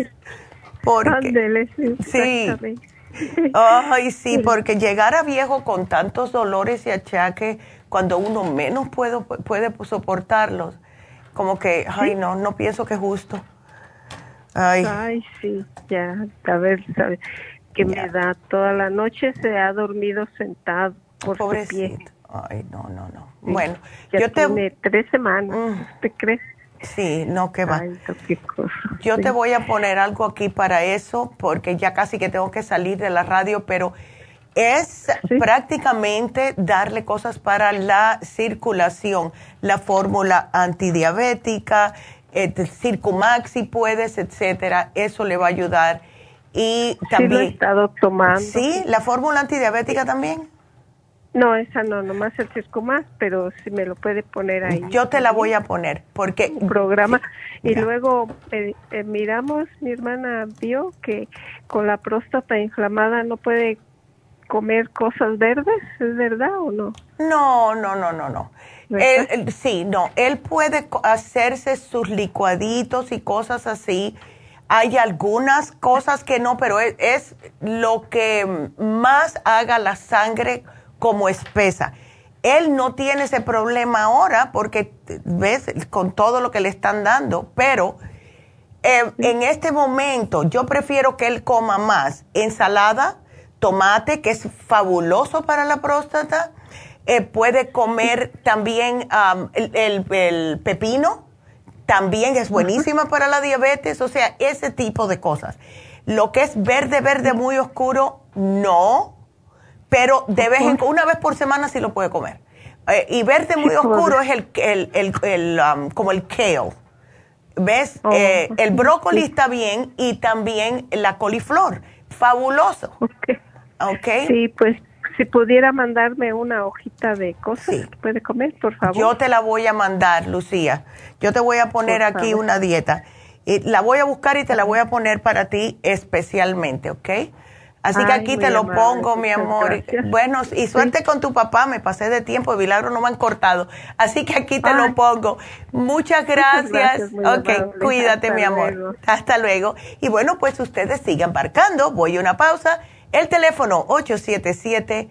Porque, sí. Ay, sí, porque llegar a viejo con tantos dolores y achaques, cuando uno menos puede, puede soportarlos, como que, ay, no, no pienso que es justo. Ay, ay sí, ya, a ver, ¿sabe? Que me da toda la noche, se ha dormido sentado por su pie. Ay, no, no, no. Bueno, ya yo tiene tres semanas, mm. ¿te crees? Sí, no, que va. Yo te voy a poner algo aquí para eso, porque ya casi que tengo que salir de la radio, pero es prácticamente darle cosas para la circulación, la fórmula antidiabética, el Circumax si puedes, etcétera, eso le va a ayudar. Y también. Sí, lo he estado tomando. Sí, la fórmula antidiabética también. No, esa no, nomás el Cisco más, pero si me lo puede poner ahí. Yo te la voy a poner, porque... programa. Y luego eh, eh, miramos, mi hermana vio que con la próstata inflamada no puede comer cosas verdes, ¿es verdad o no? No, no, no, no, no. sí, no, él puede hacerse sus licuaditos y cosas así. Hay algunas cosas que no, pero es, es lo que más haga la sangre como espesa. Él no tiene ese problema ahora porque, ves, con todo lo que le están dando, pero eh, en este momento yo prefiero que él coma más ensalada, tomate, que es fabuloso para la próstata. Eh, puede comer también el, pepino, también es buenísima para la diabetes, o sea, ese tipo de cosas. Lo que es verde, verde muy oscuro, no, pero de vez en una vez por semana sí lo puede comer. Eh, y verde muy oscuro es el, el, el, um, como el kale. ¿Ves? Oh, eh, el brócoli está bien y también la coliflor. Fabuloso. Okay. Ok. Sí, pues si pudiera mandarme una hojita de cosas que puede comer, por favor. Yo te la voy a mandar, Lucía. Yo te voy a poner aquí una dieta. Y la voy a buscar y te la voy a poner para ti especialmente, ¿ok? Así que aquí te lo pongo, mi amor. Bueno, y suerte con tu papá, me pasé de tiempo, de milagro no me han cortado. Así que aquí te lo pongo. Muchas gracias. ok, cuídate, mi amor. Hasta luego. Y bueno, pues ustedes sigan marcando. Voy a una pausa. El teléfono 877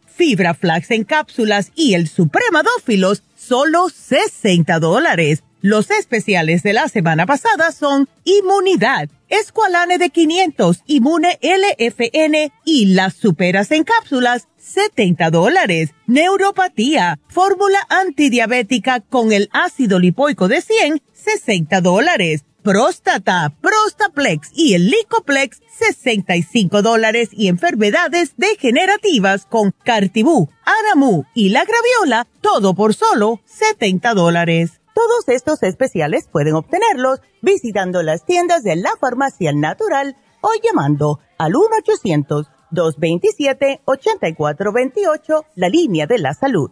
fibra flax en cápsulas y el supremadófilos, solo 60 dólares. Los especiales de la semana pasada son Inmunidad, Esqualane de 500, Inmune LFN y las superas en cápsulas, 70 dólares. Neuropatía, fórmula antidiabética con el ácido lipoico de 100, 60 dólares próstata, Prostaplex y el Licoplex, 65 dólares y enfermedades degenerativas con Cartibú, Aramu y la Graviola, todo por solo 70 dólares. Todos estos especiales pueden obtenerlos visitando las tiendas de la farmacia natural o llamando al 1-800-227-8428, la línea de la salud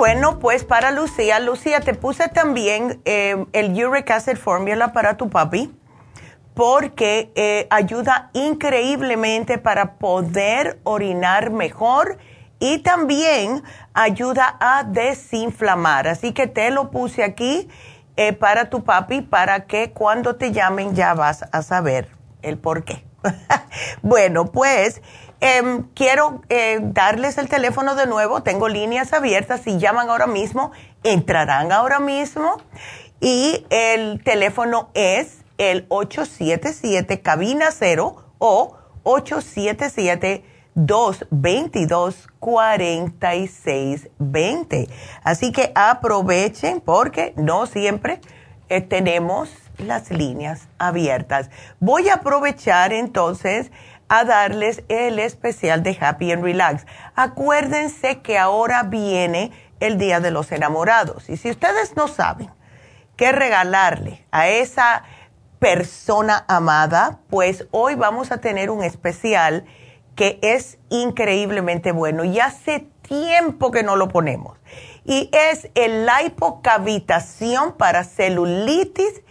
Bueno, pues para Lucía, Lucía, te puse también eh, el Uric Acid Formula para tu papi porque eh, ayuda increíblemente para poder orinar mejor y también ayuda a desinflamar. Así que te lo puse aquí eh, para tu papi para que cuando te llamen ya vas a saber el por qué. bueno, pues em, quiero eh, darles el teléfono de nuevo. Tengo líneas abiertas. Si llaman ahora mismo, entrarán ahora mismo. Y el teléfono es el 877 cabina 0 o 877 222-4620. Así que aprovechen porque no siempre eh, tenemos las líneas abiertas. Voy a aprovechar entonces a darles el especial de Happy and Relax. Acuérdense que ahora viene el Día de los Enamorados y si ustedes no saben qué regalarle a esa persona amada, pues hoy vamos a tener un especial que es increíblemente bueno y hace tiempo que no lo ponemos. Y es el lipocavitación para celulitis,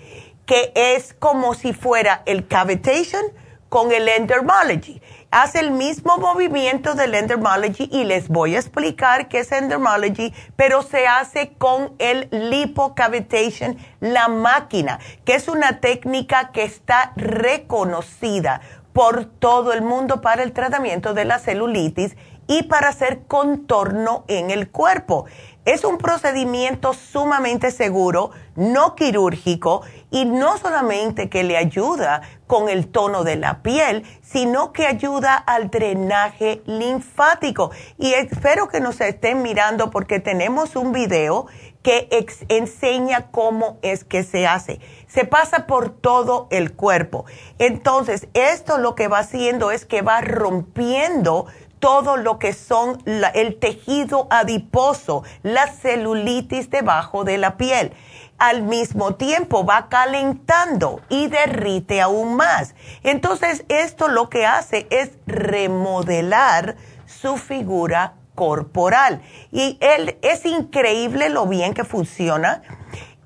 que es como si fuera el cavitation con el endermology. Hace el mismo movimiento del endermology y les voy a explicar qué es endermology, pero se hace con el lipocavitation, la máquina, que es una técnica que está reconocida por todo el mundo para el tratamiento de la celulitis y para hacer contorno en el cuerpo. Es un procedimiento sumamente seguro, no quirúrgico y no solamente que le ayuda con el tono de la piel, sino que ayuda al drenaje linfático. Y espero que nos estén mirando porque tenemos un video que enseña cómo es que se hace. Se pasa por todo el cuerpo. Entonces, esto lo que va haciendo es que va rompiendo todo lo que son el tejido adiposo, la celulitis debajo de la piel. Al mismo tiempo va calentando y derrite aún más. Entonces, esto lo que hace es remodelar su figura corporal. Y él, es increíble lo bien que funciona.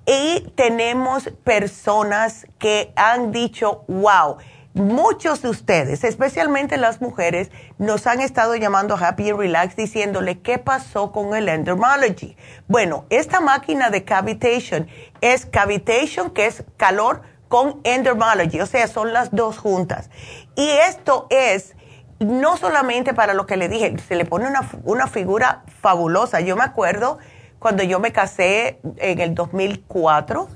Y tenemos personas que han dicho, wow, muchos de ustedes, especialmente las mujeres, nos han estado llamando a Happy Relax diciéndole qué pasó con el Endermology. Bueno, esta máquina de cavitation es cavitation, que es calor, con Endermology, o sea, son las dos juntas. Y esto es no solamente para lo que le dije, se le pone una, figura fabulosa. Yo me acuerdo cuando yo me casé en el 2004,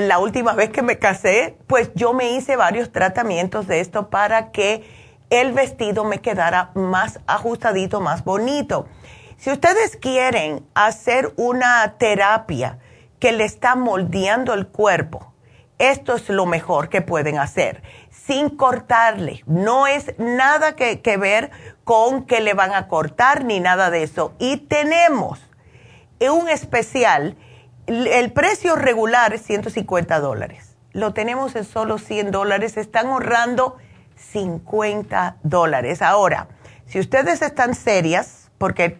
la última vez que me casé, pues yo me hice varios tratamientos de esto para que el vestido me quedara más ajustadito, más bonito. Si ustedes quieren hacer una terapia que le está moldeando el cuerpo, esto es lo mejor que pueden hacer sin cortarle. No es nada que, ver con que le van a cortar ni nada de eso. Y tenemos un especial, el precio regular es 150 dólares. Lo tenemos en solo 100 dólares. Están ahorrando 50 dólares. Ahora, si ustedes están serias, porque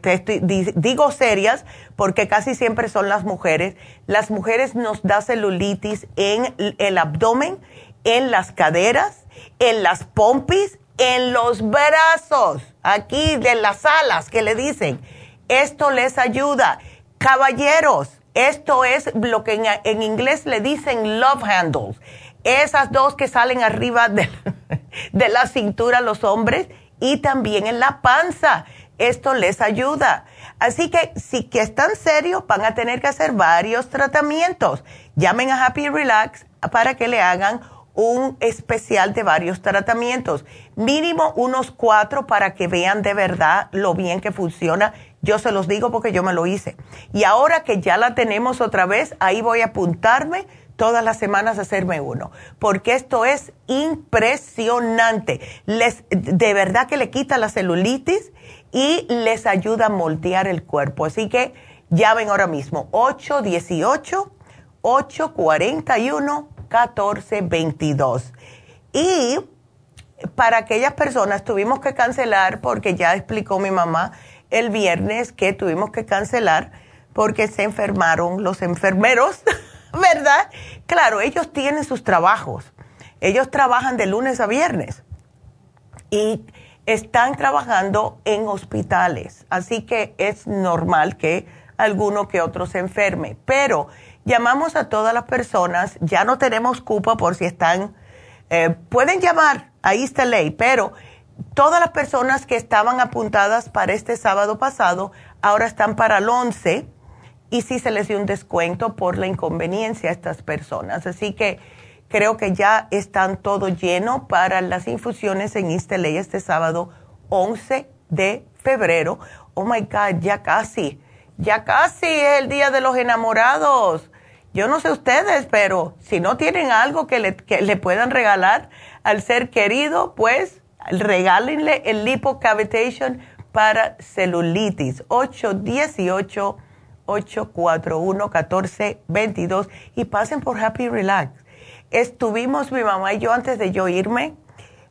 digo serias, porque casi siempre son las mujeres, las mujeres nos da celulitis en el abdomen en las caderas, en las pompis, en los brazos, aquí de las alas que le dicen. Esto les ayuda. Caballeros, esto es lo que en, inglés le dicen love handles. Esas dos que salen arriba de, de la cintura los hombres y también en la panza. Esto les ayuda. Así que si que están serios, van a tener que hacer varios tratamientos. Llamen a Happy Relax para que le hagan un especial de varios tratamientos, mínimo unos cuatro para que vean de verdad lo bien que funciona. Yo se los digo porque yo me lo hice. Y ahora que ya la tenemos otra vez, ahí voy a apuntarme todas las semanas a hacerme uno, porque esto es impresionante. Les, de verdad que le quita la celulitis y les ayuda a moldear el cuerpo. Así que llamen ahora mismo 818 841 1422. Y para aquellas personas tuvimos que cancelar, porque ya explicó mi mamá el viernes que tuvimos que cancelar porque se enfermaron los enfermeros, ¿verdad? Claro, ellos tienen sus trabajos. Ellos trabajan de lunes a viernes y están trabajando en hospitales, así que es normal que alguno que otro se enferme. Pero llamamos a todas las personas, ya no tenemos cupa por si están, eh, pueden llamar, ahí está ley, pero todas las personas que estaban apuntadas para este sábado pasado ahora están para el 11 y sí se les dio un descuento por la inconveniencia a estas personas. Así que creo que ya están todo lleno para las infusiones en East este sábado 11 de febrero. Oh my God, ya casi, ya casi es el día de los enamorados. Yo no sé ustedes, pero si no tienen algo que le, que le puedan regalar al ser querido, pues regálenle el lipocavitation para celulitis. 818-841-1422 y pasen por Happy Relax. Estuvimos mi mamá y yo antes de yo irme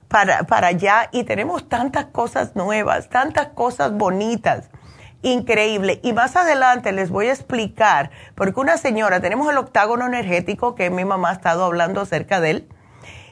para, para allá y tenemos tantas cosas nuevas, tantas cosas bonitas. Increíble. Y más adelante les voy a explicar, porque una señora, tenemos el octágono energético que mi mamá ha estado hablando acerca de él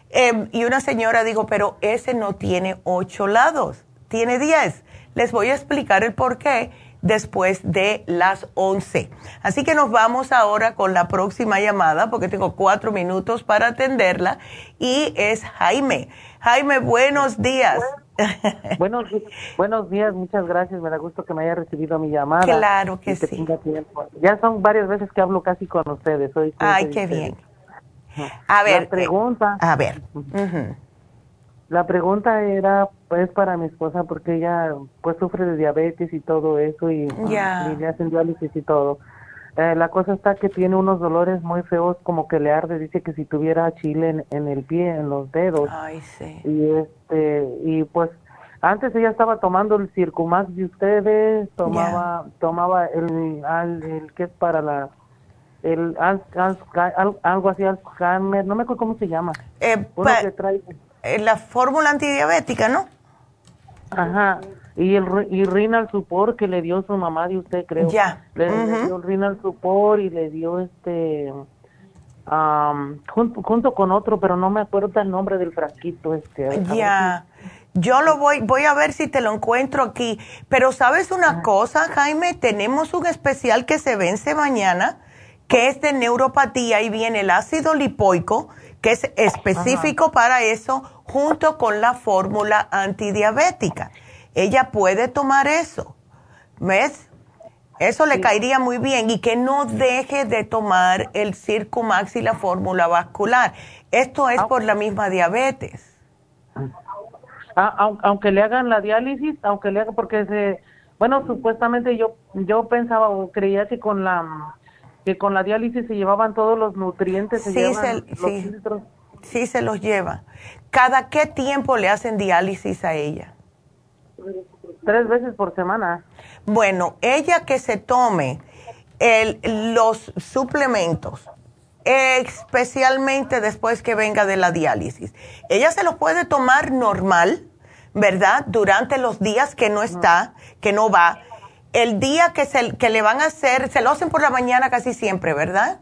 Em, y una señora dijo, pero ese no tiene ocho lados, tiene diez. Les voy a explicar el por qué después de las once. Así que nos vamos ahora con la próxima llamada porque tengo cuatro minutos para atenderla y es Jaime. Jaime, buenos días. Buenos, buenos días, muchas gracias. Me da gusto que me haya recibido mi llamada. Claro que, sí. Ya son varias veces que hablo casi con ustedes. Ay, qué bien. A ver. La pregunta. A ver. La pregunta era, pues, para mi esposa, porque ella, pues, sufre de diabetes y todo eso, y, le hacen diálisis y todo. Eh, la cosa está que tiene unos dolores muy feos, como que le arde, dice que si tuviera chile en, el pie, en los dedos. Ay, sí. Y, este, y pues, antes ella estaba tomando el Circumax de ustedes, tomaba, tomaba el, el que es para la el algo así Alzheimer, no me acuerdo cómo se llama. Eh, eh, la fórmula antidiabética, ¿no? Ajá. Y el y Renal Support que le dio su mamá de usted, creo. Ya. Le, dio Renal Support y le dio este junto, junto con otro, pero no me acuerdo el nombre del frasquito este. Ya. Yo lo voy, voy a ver si te lo encuentro aquí. Pero sabes una cosa, Jaime, tenemos un especial que se vence mañana que es de neuropatía y viene el ácido lipoico, que es específico para eso, junto con la fórmula antidiabética. Ella puede tomar eso, ¿ves? Eso le caería muy bien y que no deje de tomar el Circumax y la fórmula vascular. Esto es ah. por la misma diabetes. Ah, aunque le hagan la diálisis, aunque le hagan, porque se, bueno, supuestamente yo, yo pensaba o creía que con la que con la diálisis se llevaban todos los nutrientes, se sí, se, los sí, se los lleva. ¿Cada qué tiempo le hacen diálisis a ella? Tres veces por semana. Bueno, ella que se tome el, los suplementos, especialmente después que venga de la diálisis. Ella se los puede tomar normal, ¿verdad? Durante los días que no está, que no va el día que, se, que le van a hacer, se lo hacen por la mañana casi siempre, ¿verdad?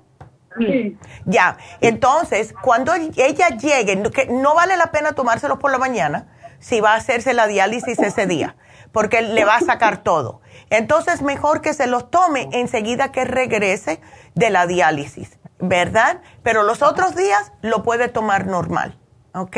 Sí. Ya, entonces, cuando ella llegue, que no vale la pena tomárselos por la mañana si va a hacerse la diálisis ese día, porque le va a sacar todo. Entonces, mejor que se los tome enseguida que regrese de la diálisis, ¿verdad? Pero los otros días lo puede tomar normal, ¿ok?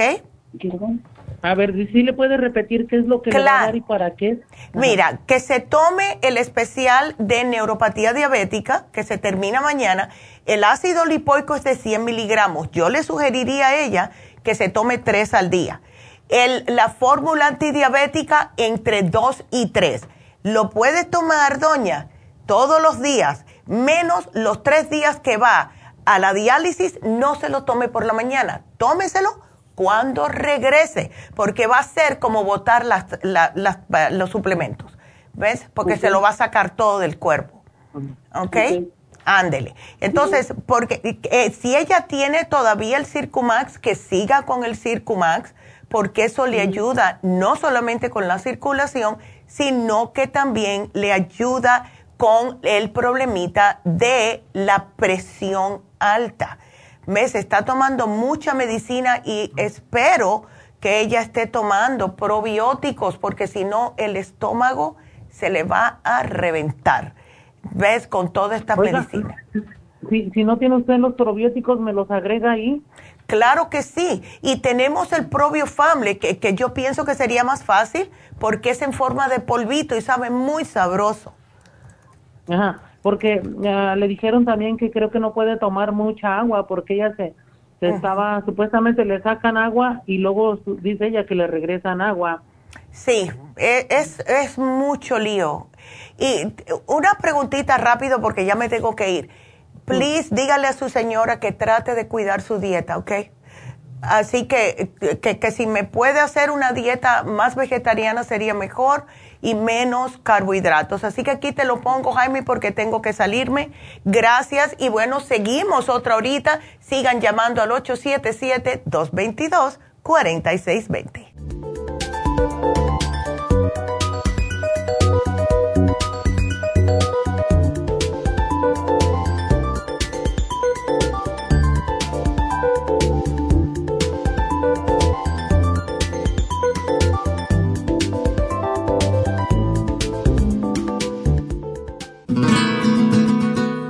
A ver, ¿sí le puede repetir qué es lo que le va a dar y para qué? Mira, que se tome el especial de neuropatía diabética, que se termina mañana. El ácido lipoico es de 100 miligramos. Yo le sugeriría a ella que se tome tres al día. El, la fórmula antidiabética entre dos y tres. Lo puede tomar, doña, todos los días, menos los tres días que va a la diálisis, no se lo tome por la mañana. Tómeselo cuando regrese, porque va a ser como botar las, los suplementos, ¿ves? Porque se lo va a sacar todo del cuerpo, ¿ok? Ándele. Entonces, porque eh, si ella tiene todavía el Circumax, que siga con el Circumax, porque eso le ayuda no solamente con la circulación, sino que también le ayuda con el problemita de la presión alta. Me se está tomando mucha medicina y espero que ella esté tomando probióticos porque si no el estómago se le va a reventar. ¿Ves? Con toda esta medicina. Si, si no tiene usted los probióticos, ¿me los agrega ahí? Claro que sí. Y tenemos el Probio Family, que, que yo pienso que sería más fácil porque es en forma de polvito y sabe muy sabroso. Ajá, porque le dijeron también que creo que no puede tomar mucha agua porque ella se, se estaba, supuestamente le sacan agua y luego dice ella que le regresan agua. Sí, e, es, es mucho lío. Y una preguntita rápido porque ya me tengo que ir. Please, dígale a su señora que trate de cuidar su dieta, ¿ok? Así que, que, que si me puede hacer una dieta más vegetariana sería mejor y menos carbohidratos. Así que aquí te lo pongo, Jaime, porque tengo que salirme. Gracias y bueno, seguimos otra horita. Sigan llamando al 877-222-4620.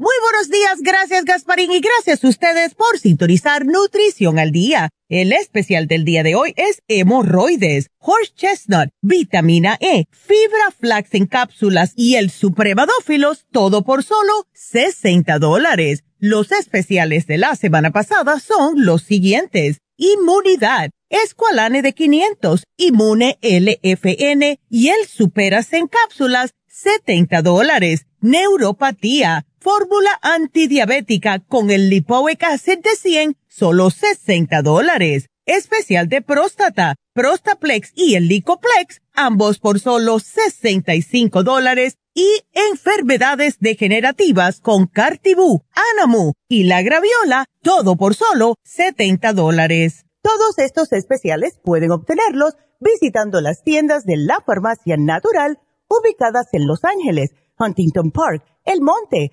Muy buenos días, gracias Gasparín y gracias a ustedes por sintonizar Nutrición al Día. El especial del día de hoy es hemorroides, horse chestnut, vitamina E, fibra flax en cápsulas y el supremadófilos, todo por solo 60 dólares. Los especiales de la semana pasada son los siguientes. Inmunidad, Esqualane de 500, Inmune LFN y el Superas en cápsulas, 70 dólares. Neuropatía, fórmula antidiabética con el Lipoic Acid de 100, solo 60 dólares. Especial de próstata, Prostaplex y el Licoplex, ambos por solo 65 dólares y enfermedades degenerativas con Cartibú, Anamu y la Graviola, todo por solo 70 dólares. Todos estos especiales pueden obtenerlos visitando las tiendas de la farmacia natural ubicadas en Los Ángeles, Huntington Park, El Monte,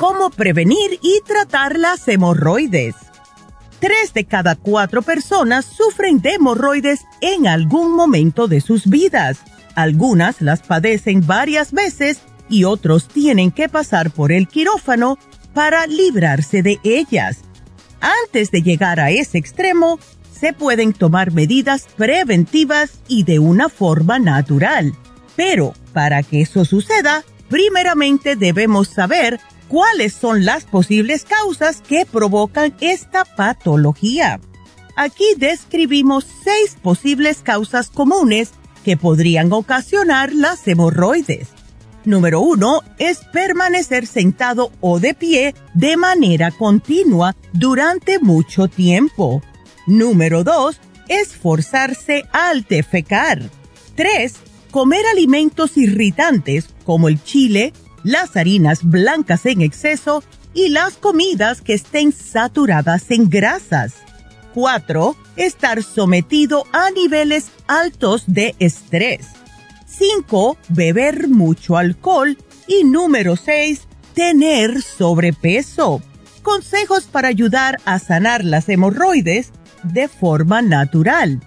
Cómo prevenir y tratar las hemorroides. Tres de cada cuatro personas sufren de hemorroides en algún momento de sus vidas. Algunas las padecen varias veces y otros tienen que pasar por el quirófano para librarse de ellas. Antes de llegar a ese extremo, se pueden tomar medidas preventivas y de una forma natural. Pero para que eso suceda, primeramente debemos saber cuáles son las posibles causas que provocan esta patología. Aquí describimos seis posibles causas comunes que podrían ocasionar las hemorroides. Número uno es permanecer sentado o de pie de manera continua durante mucho tiempo. Número dos es forzarse al defecar. Tres, comer alimentos irritantes como el chile, las harinas blancas en exceso y las comidas que estén saturadas en grasas. 4. Estar sometido a niveles altos de estrés. 5. Beber mucho alcohol. Y número 6. Tener sobrepeso. Consejos para ayudar a sanar las hemorroides de forma natural.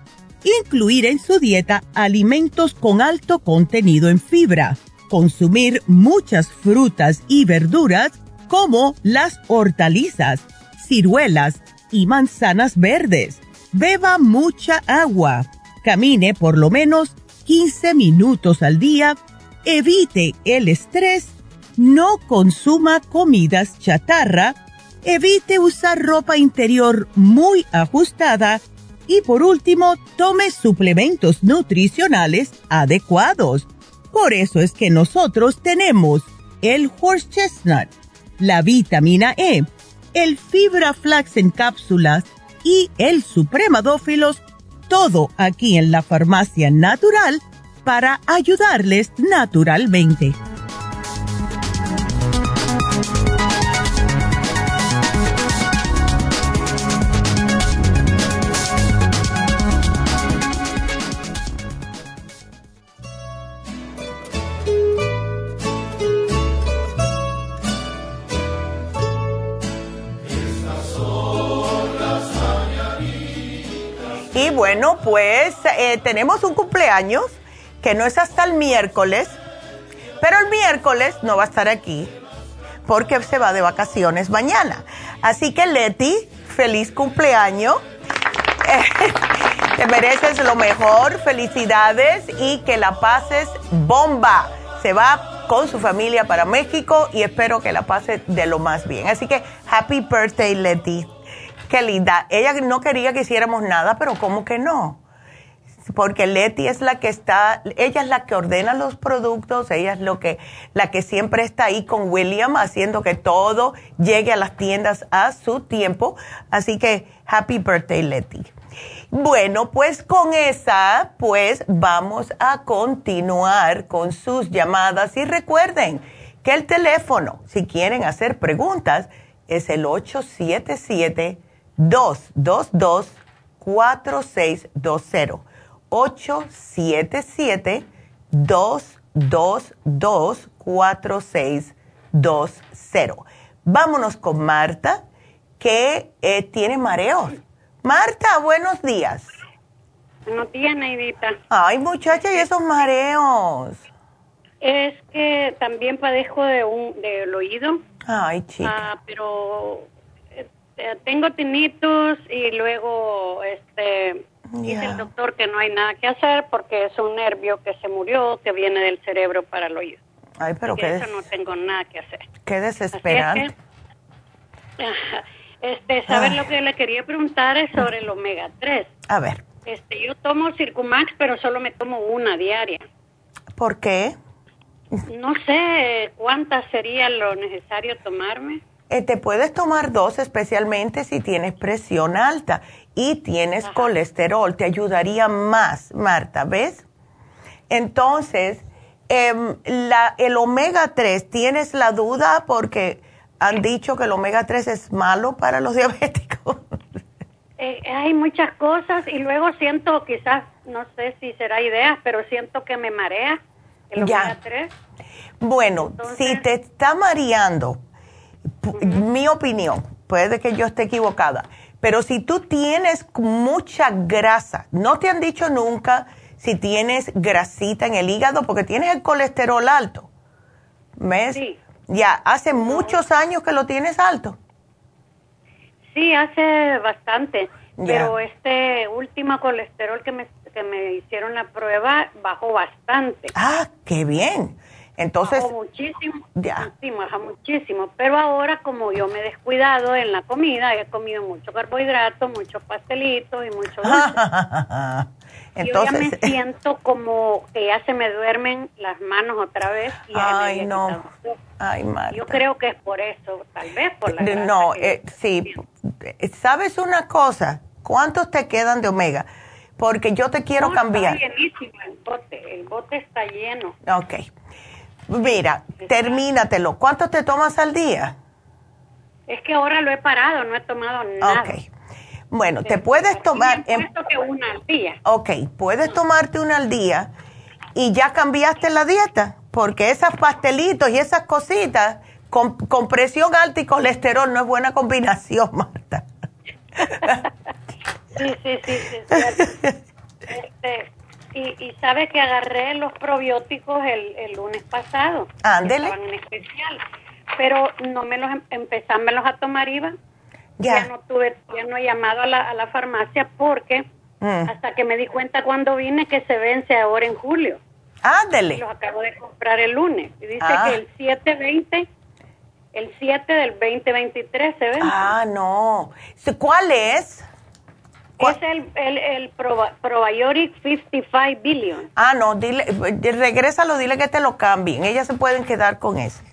Incluir en su dieta alimentos con alto contenido en fibra. Consumir muchas frutas y verduras como las hortalizas, ciruelas, y manzanas verdes. Beba mucha agua. Camine por lo menos 15 minutos al día. Evite el estrés. No consuma comidas chatarra. Evite usar ropa interior muy ajustada. Y por último, tome suplementos nutricionales adecuados. Por eso es que nosotros tenemos el horse chestnut, la vitamina E, el fibra flax en cápsulas y el supremadófilos, todo aquí en la farmacia natural para ayudarles naturalmente. Bueno, pues eh, tenemos un cumpleaños que no es hasta el miércoles, pero el miércoles no va a estar aquí porque se va de vacaciones mañana. Así que Leti, feliz cumpleaños. Te mereces lo mejor, felicidades y que la pases bomba. Se va con su familia para México y espero que la pase de lo más bien. Así que happy birthday, Leti. Qué linda. Ella no quería que hiciéramos nada, pero ¿cómo que no? Porque Leti es la que está, ella es la que ordena los productos, ella es lo que, la que siempre está ahí con William haciendo que todo llegue a las tiendas a su tiempo. Así que happy birthday, Leti. Bueno, pues con esa, pues vamos a continuar con sus llamadas y recuerden que el teléfono, si quieren hacer preguntas, es el 877 222-4620. 877-222-4620. Vámonos con Marta, que eh, tiene mareos. Marta, buenos días. Buenos días, Neidita. Ay, muchacha, ¿y esos mareos? Es que también padezco de un del oído. Ay, chica. Ah, pero tengo tinnitus y luego este dice el doctor que no hay nada que hacer porque es un nervio que se murió que viene del cerebro para el oído. Ay, pero qué eso no tengo nada que hacer. Qué desesperante. este, ¿sabes lo que le quería preguntar es sobre el omega 3? A ver. Este, yo tomo Circumax, pero solo me tomo una diaria. ¿Por qué? No sé cuántas sería lo necesario tomarme. Eh, te puedes tomar dos, especialmente si tienes presión alta y tienes colesterol. Te ayudaría más, Marta, ¿ves? Entonces, em, la, el omega 3, ¿tienes la duda? Porque han dicho que el omega 3 es malo para los diabéticos. Eh, hay muchas cosas y luego siento, quizás, no sé si será idea, pero siento que me marea el omega 3. Bueno, si te está mareando, mi opinión, puede que yo esté equivocada, pero si tú tienes mucha grasa, no te han dicho nunca si tienes grasita en el hígado porque tienes el colesterol alto. ¿Ves? Sí. Ya, hace muchos años que lo tienes alto. Sí, hace bastante. Pero este último colesterol que me, que me hicieron la prueba bajó bastante. Ah, qué bien. Entonces, bajó muchísimo, ya. muchísimo, muchísimo. Pero ahora, como yo me he descuidado en la comida, he comido mucho carbohidrato, muchos pastelitos y mucho Entonces, yo ya me siento como que ya se me duermen las manos otra vez. Y ay, no. Ay, Marta. Yo creo que es por eso, tal vez por la No, eh, sí. ¿Sabes una cosa? ¿Cuántos te quedan de omega? Porque yo te quiero cambiar. Está llenísimo el bote, el bote está lleno. Ok. Mira, termínatelo. ¿Cuánto te tomas al día? Es que ahora lo he parado, no he tomado nada. Ok. Bueno, te puedes tomar... Que una al día. Ok, puedes tomarte una al día y ya cambiaste la dieta, porque esos pastelitos y esas cositas con, con presión alta y colesterol no es buena combinación, Marta. sí, sí, sí, sí. Este, y, y sabe que agarré los probióticos el, el lunes pasado. Ándele. Estaban en especial. Pero no me los em, empezármelos a tomar iba. Ya. no tuve, ya no he llamado a la, a la farmacia porque mm. hasta que me di cuenta cuando vine que se vence ahora en julio. Ándele. Los acabo de comprar el lunes. Y dice ah. que el 720, el 7 del 2023 se vence. Ah, no. ¿Cuál es? Es el, el, el 55 billion. Ah, no, dile, regrésalo, dile que te lo cambien. Ellas se pueden quedar con ese.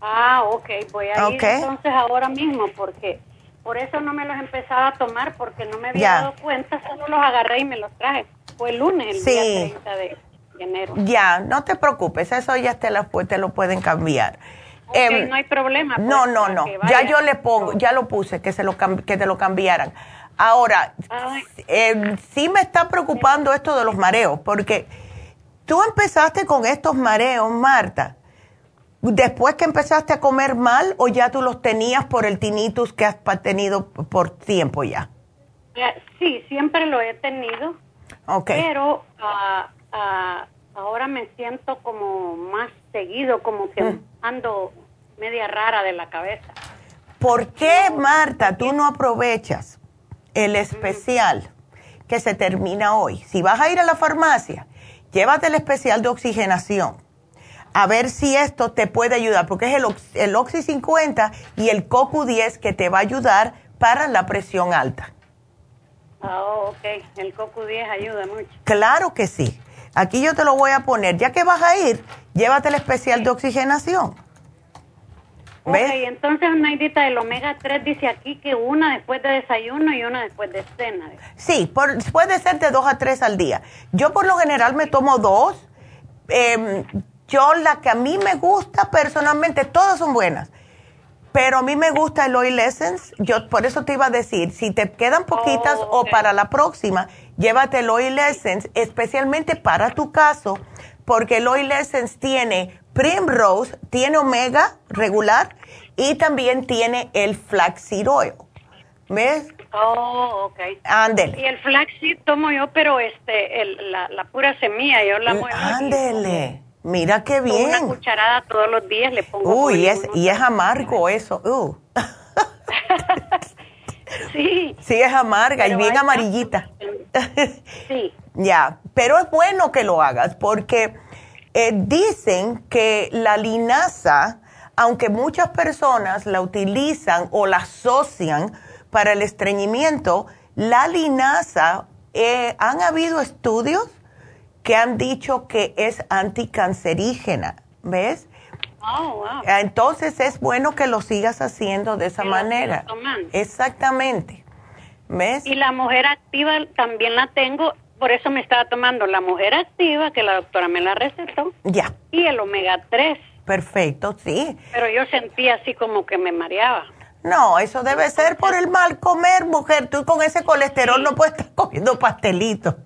Ah, ok, voy a ir entonces ahora mismo porque por eso no me los empezaba a tomar porque no me había dado cuenta, solo los agarré y me los traje. Fue el lunes, el día 30 de enero. Ya, no te preocupes, eso ya te lo, te lo pueden cambiar. Em, no hay problema. Pues, no, no, no. Ya yo le pongo, ya lo puse, que, se lo, que te lo cambiaran. Ahora, eh, sí me está preocupando esto de los mareos, porque tú empezaste con estos mareos, Marta, después que empezaste a comer mal o ya tú los tenías por el tinnitus que has tenido por tiempo ya? Sí, siempre lo he tenido. Okay. Pero ah, ah, ahora me siento como más seguido, como que mm. ando media rara de la cabeza. ¿Por qué, Marta, tú no aprovechas el especial que se termina hoy. Si vas a ir a la farmacia, llévate el especial de oxigenación. A ver si esto te puede ayudar, porque es el, el Oxy 50 y el CoQ 10 que te va a ayudar para la presión alta. Oh, ok. El CoQ 10 ayuda mucho. Claro que sí. Aquí yo te lo voy a poner. Ya que vas a ir, llévate el especial de oxigenación. Ok, entonces, Naidita, el omega 3 dice aquí que una después de desayuno y una después de cena. Sí, puede ser de dos a tres al día. Yo por lo general me tomo dos. Em, yo la que a mí me gusta personalmente, todas son buenas. Pero a mí me gusta el Oil Essence. Yo por eso te iba a decir, si te quedan poquitas oh, o para la próxima, llévate el Oil Essence, especialmente para tu caso, porque el Oil Essence tiene Primrose, tiene omega regular y también tiene el flaxseed oil. ¿Ves? Oh, ok. Ándele. Y el flaxseed tomo yo, pero este, el, la, la, pura semilla, yo la muevo. Ándele. Mira qué bien. Una cucharada todos los días le pongo. Uy, es, y es amargo eso. Uh. sí. Sí, es amarga y bien amarillita. sí. ya, pero es bueno que lo hagas porque eh, dicen que la linaza, aunque muchas personas la utilizan o la asocian para el estreñimiento, la linaza, eh, han habido estudios que han dicho que es anticancerígena, ¿ves? Oh, wow. Entonces es bueno que lo sigas haciendo de esa manera. Exactamente. ¿Ves? Y la mujer activa también la tengo por eso me estaba tomando la mujer activa, que la doctora me la recetó. Ya. Y el omega 3. Perfecto, sí. Pero yo sentía así como que me mareaba. No, eso debe ser por el mal comer, mujer. Tú con ese colesterol no puedes estar comiendo pastelitos.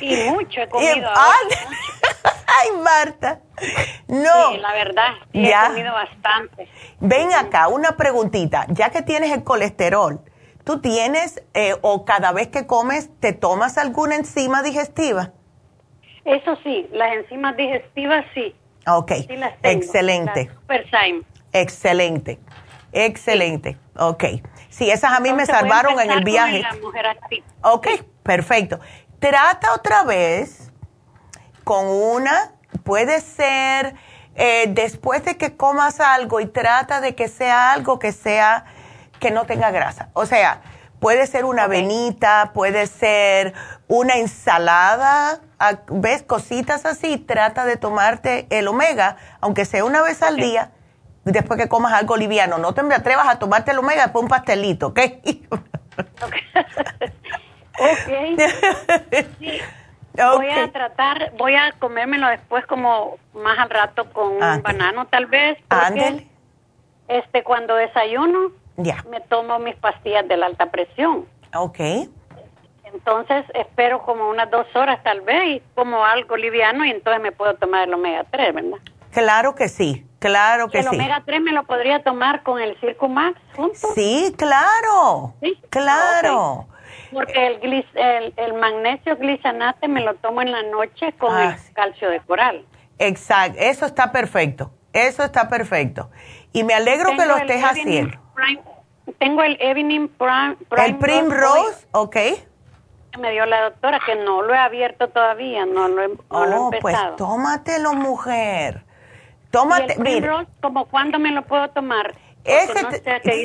Y mucho he comido. Ay, Marta. No. Sí, la verdad, ya. he comido bastante. Ven acá, una preguntita. Ya que tienes el colesterol, ¿Tú tienes eh, o cada vez que comes te tomas alguna enzima digestiva? Eso sí, las enzimas digestivas sí. Ok, excelente. Excelente, excelente. Ok, sí, esas a mí me salvaron en el viaje. Ok, perfecto. Trata otra vez con una puede ser eh, después de que comas algo y trata de que sea algo que sea que no tenga grasa. O sea, puede ser una avenita, puede ser una ensalada, ves cositas así, trata de tomarte el omega, aunque sea una vez al día, después que comas algo liviano. No te atrevas a tomarte el omega después un pastelito, ¿ok? Voy a tratar, voy a comérmelo después como más al rato con un banano tal vez. Porque, este, cuando desayuno, me tomo mis pastillas de la alta presión. Ok. Entonces espero como unas dos horas tal vez y como algo liviano y entonces me puedo tomar el omega 3, ¿verdad? Claro que sí, claro que sí. ¿El omega 3 me lo podría tomar con el Circumax junto? Sí, claro. Sí, claro. Porque el, el, el, magnesio glicinate me lo tomo en la noche con el ah, calcio de coral. Exacto, eso está perfecto, eso está perfecto. Y me alegro que lo estés haciendo. Tengo el Evening Prime, El Primrose, ok. Me dio la doctora que no lo he abierto todavía, no lo he, no oh, pues tómatelo, mujer. Tómate, ¿Y el ¿como cuándo me lo puedo tomar? Ese,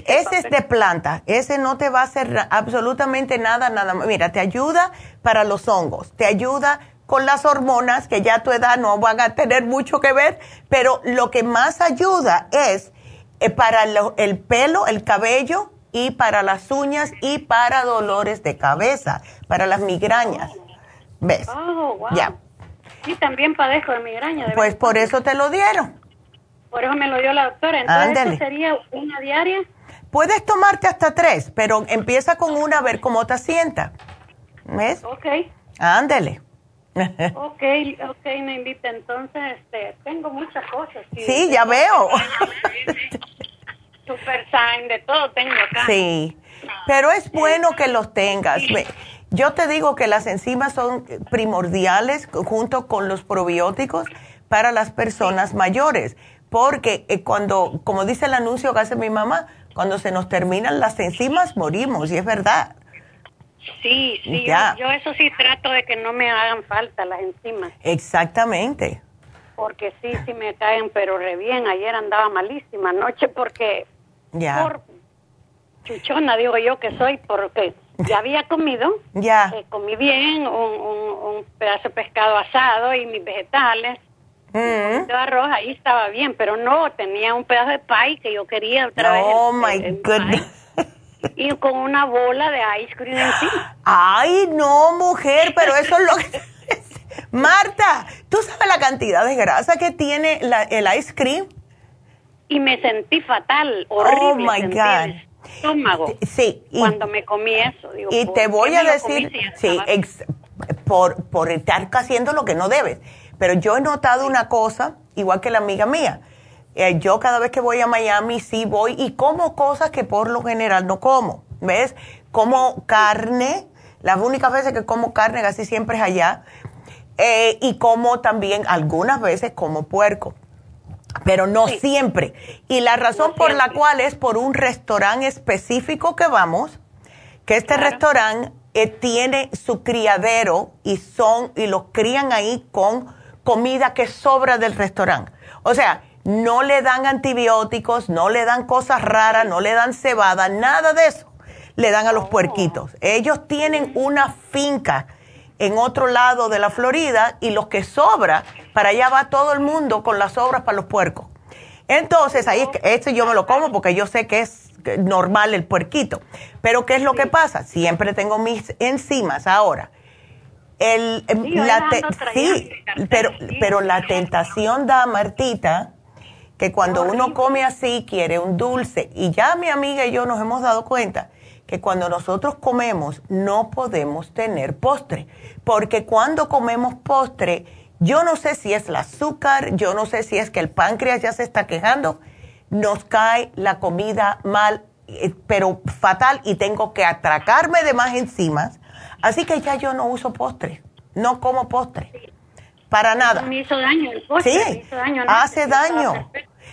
ese es de planta, ese no te va a hacer absolutamente nada, nada Mira, te ayuda para los hongos, te ayuda con las hormonas, que ya a tu edad no van a tener mucho que ver, pero lo que más ayuda es eh, para el pelo, el cabello y para las uñas y para dolores de cabeza, para las migrañas. ¿Ves? Oh, wow. Ya. Sí, también padezco de migraña. pues por eso te lo dieron. Por eso me lo dio la doctora. Entonces, sería una diaria? Puedes tomarte hasta tres, pero empieza con una a ver cómo te sienta. ¿Ves? Ok. Ándale. Ok, ok, me invita. Entonces, este, tengo muchas cosas. Sí, ya veo. Super sign, de todo tengo acá. Sí, pero es bueno que los tengas. Yo te digo que las enzimas son primordiales junto con los probióticos para las personas mayores porque eh, cuando, como dice el anuncio que hace mi mamá, cuando se nos terminan las enzimas morimos, y es verdad. Sí, sí, yo, eso sí trato de que no me hagan falta las enzimas. Exactamente. Porque sí, sí me caen, pero re bien. Ayer andaba malísima anoche porque... Ya. Por chuchona, digo yo que soy, porque ya había comido. Ya. Eh, comí bien, un, un pedazo de pescado asado y mis vegetales Mm. arroz ahí estaba bien, pero no, tenía un pedazo de pie que yo quería otra vez. Oh my goodness. Y con una bola de ice cream encima. Ay, no, mujer, pero eso es lo que. Marta, ¿tú sabes la cantidad de grasa que tiene el ice cream? Y me sentí fatal, horrible. Oh my God. estómago. Sí. cuando me comí eso. y te voy a decir, sí, por, por estar haciendo lo que no debes. Pero yo he notado una cosa, igual que la amiga mía. Eh, yo cada vez que voy a Miami sí voy y como cosas que por lo general no como. ¿Ves? Como carne. Las únicas veces que como carne casi siempre es allá. Eh, y como también algunas veces como puerco. Pero no siempre. Y la razón por la cual es por un restaurante específico que vamos, que este restaurante eh, tiene su criadero y son y los crían ahí con comida que sobra del restaurante. O sea, no le dan antibióticos, no le dan cosas raras, no le dan cebada, nada de eso le dan a los oh. puerquitos. Ellos tienen una finca en otro lado de la Florida y los que sobra, para allá va todo el mundo con las sobras para los puercos. Entonces, ahí este yo me lo como porque yo sé que es normal el puerquito. Pero ¿qué es lo que pasa? Siempre tengo mis enzimas ahora el, sí, la sí pero, pero la tentación da, Martita, que cuando uno come así quiere un dulce. Y ya mi amiga y yo nos hemos dado cuenta que cuando nosotros comemos no podemos tener postre. Porque cuando comemos postre, yo no sé si es el azúcar, yo no sé si es que el páncreas ya se está quejando, nos cae la comida mal, eh, pero fatal, y tengo que atracarme de más enzimas Así que ya yo no uso postre, no como postre, para nada. Me hizo daño el postre, sí, hace daño.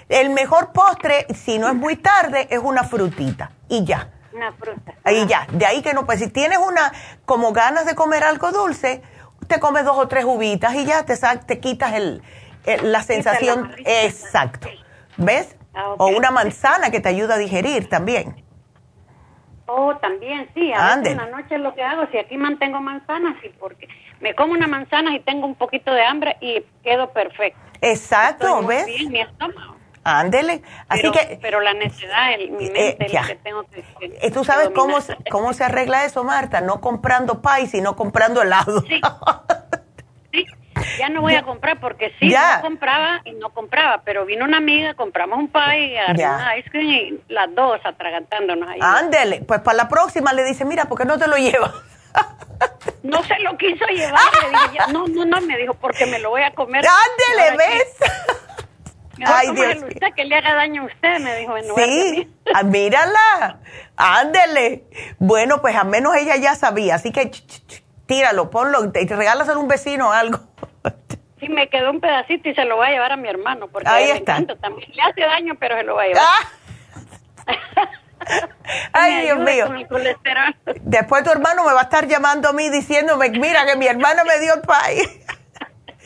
El mejor postre, si no es muy tarde, es una frutita y ya. Una fruta. Y ya, de ahí que no, pues si tienes una, como ganas de comer algo dulce, te comes dos o tres uvitas y ya te, te quitas el, la sensación, exacto, ¿ves? Ah, o una manzana que te ayuda a digerir también. Oh, también, sí. A veces en la noche es lo que hago. Si aquí mantengo manzanas, sí, porque me como una manzana y tengo un poquito de hambre y quedo perfecto. Exacto, ¿ves? Bien, mi estómago. Ándele. Así que. Pero la necesidad, el, mi eh, mente, que tengo que. Eh, ¿Tú sabes cómo, cómo se arregla eso, Marta? No comprando pie, sino comprando helado. Sí. sí. Ya no voy a comprar porque sí, ya. no compraba y no compraba, pero vino una amiga, compramos un pie, una ice cream y las dos atragantándonos ahí. Ándele, pues para la próxima le dice, mira, ¿por qué no te lo llevas? No se lo quiso llevar, no, no, no, me dijo, porque me lo voy a comer. Ándele, ¿ves? Ay, Dios mío. que le haga daño a usted, me dijo. En sí, ah, mírala, ándele. Bueno, pues al menos ella ya sabía, así que tíralo, ponlo, te regalas a un vecino o algo. Sí, me quedó un pedacito y se lo voy a llevar a mi hermano, porque Ahí está. también le hace daño, pero se lo va a llevar. Ah. Ay, Dios mío. Después tu hermano me va a estar llamando a mí diciéndome, mira que mi hermano me dio el país.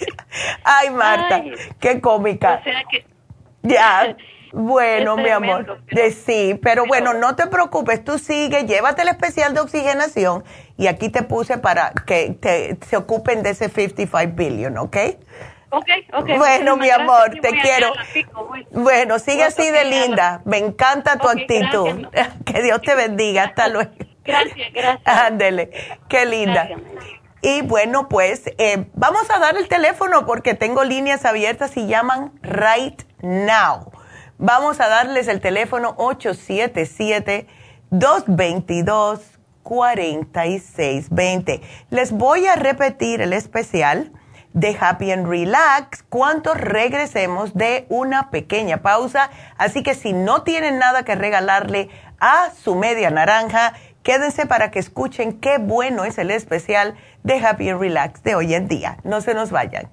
Ay, Marta, qué cómica. Ya. Bueno, mi amor, de sí, pero bueno, no te preocupes, tú sigue, llévate el especial de oxigenación y aquí te puse para que te, se ocupen de ese 55 billion, ¿ok? Ok, ok. Bueno, mi amor, te quiero. bueno, sigue así de linda. Me encanta tu actitud. que Dios te bendiga. Hasta luego. Gracias, gracias. Ándele, qué linda. Y bueno, pues eh, vamos a dar el teléfono porque tengo líneas abiertas y llaman right now. Vamos a darles el teléfono 877-222-4620. Les voy a repetir el especial de Happy and Relax cuando regresemos de una pequeña pausa. Así que si no tienen nada que regalarle a su media naranja, quédense para que escuchen qué bueno es el especial de Happy Relax de hoy en día. No se nos vayan.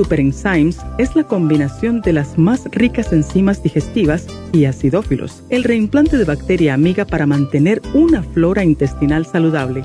Super Enzymes es la combinación de las más ricas enzimas digestivas y acidófilos, el reimplante de bacteria amiga para mantener una flora intestinal saludable.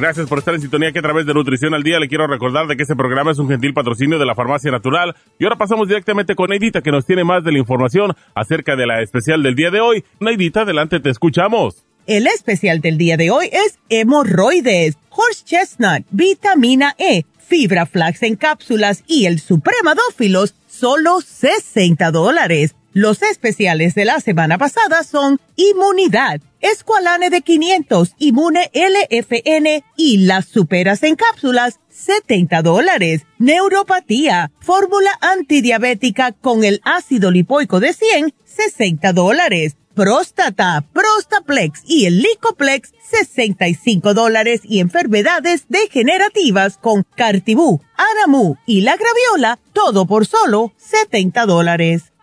Gracias por estar en sintonía que a través de Nutrición al Día le quiero recordar de que este programa es un gentil patrocinio de la Farmacia Natural. Y ahora pasamos directamente con Neidita que nos tiene más de la información acerca de la especial del día de hoy. Neidita, adelante, te escuchamos. El especial del día de hoy es hemorroides, horse chestnut, vitamina E, fibra flax en cápsulas y el supremadófilos, solo 60 dólares. Los especiales de la semana pasada son Inmunidad, Esqualane de 500, Inmune LFN y las superas en cápsulas, 70 dólares. Neuropatía, fórmula antidiabética con el ácido lipoico de 100, 60 dólares. Próstata, Prostaplex y el Licoplex, 65 dólares. Y enfermedades degenerativas con Cartibú, Aramu y la Graviola, todo por solo 70 dólares.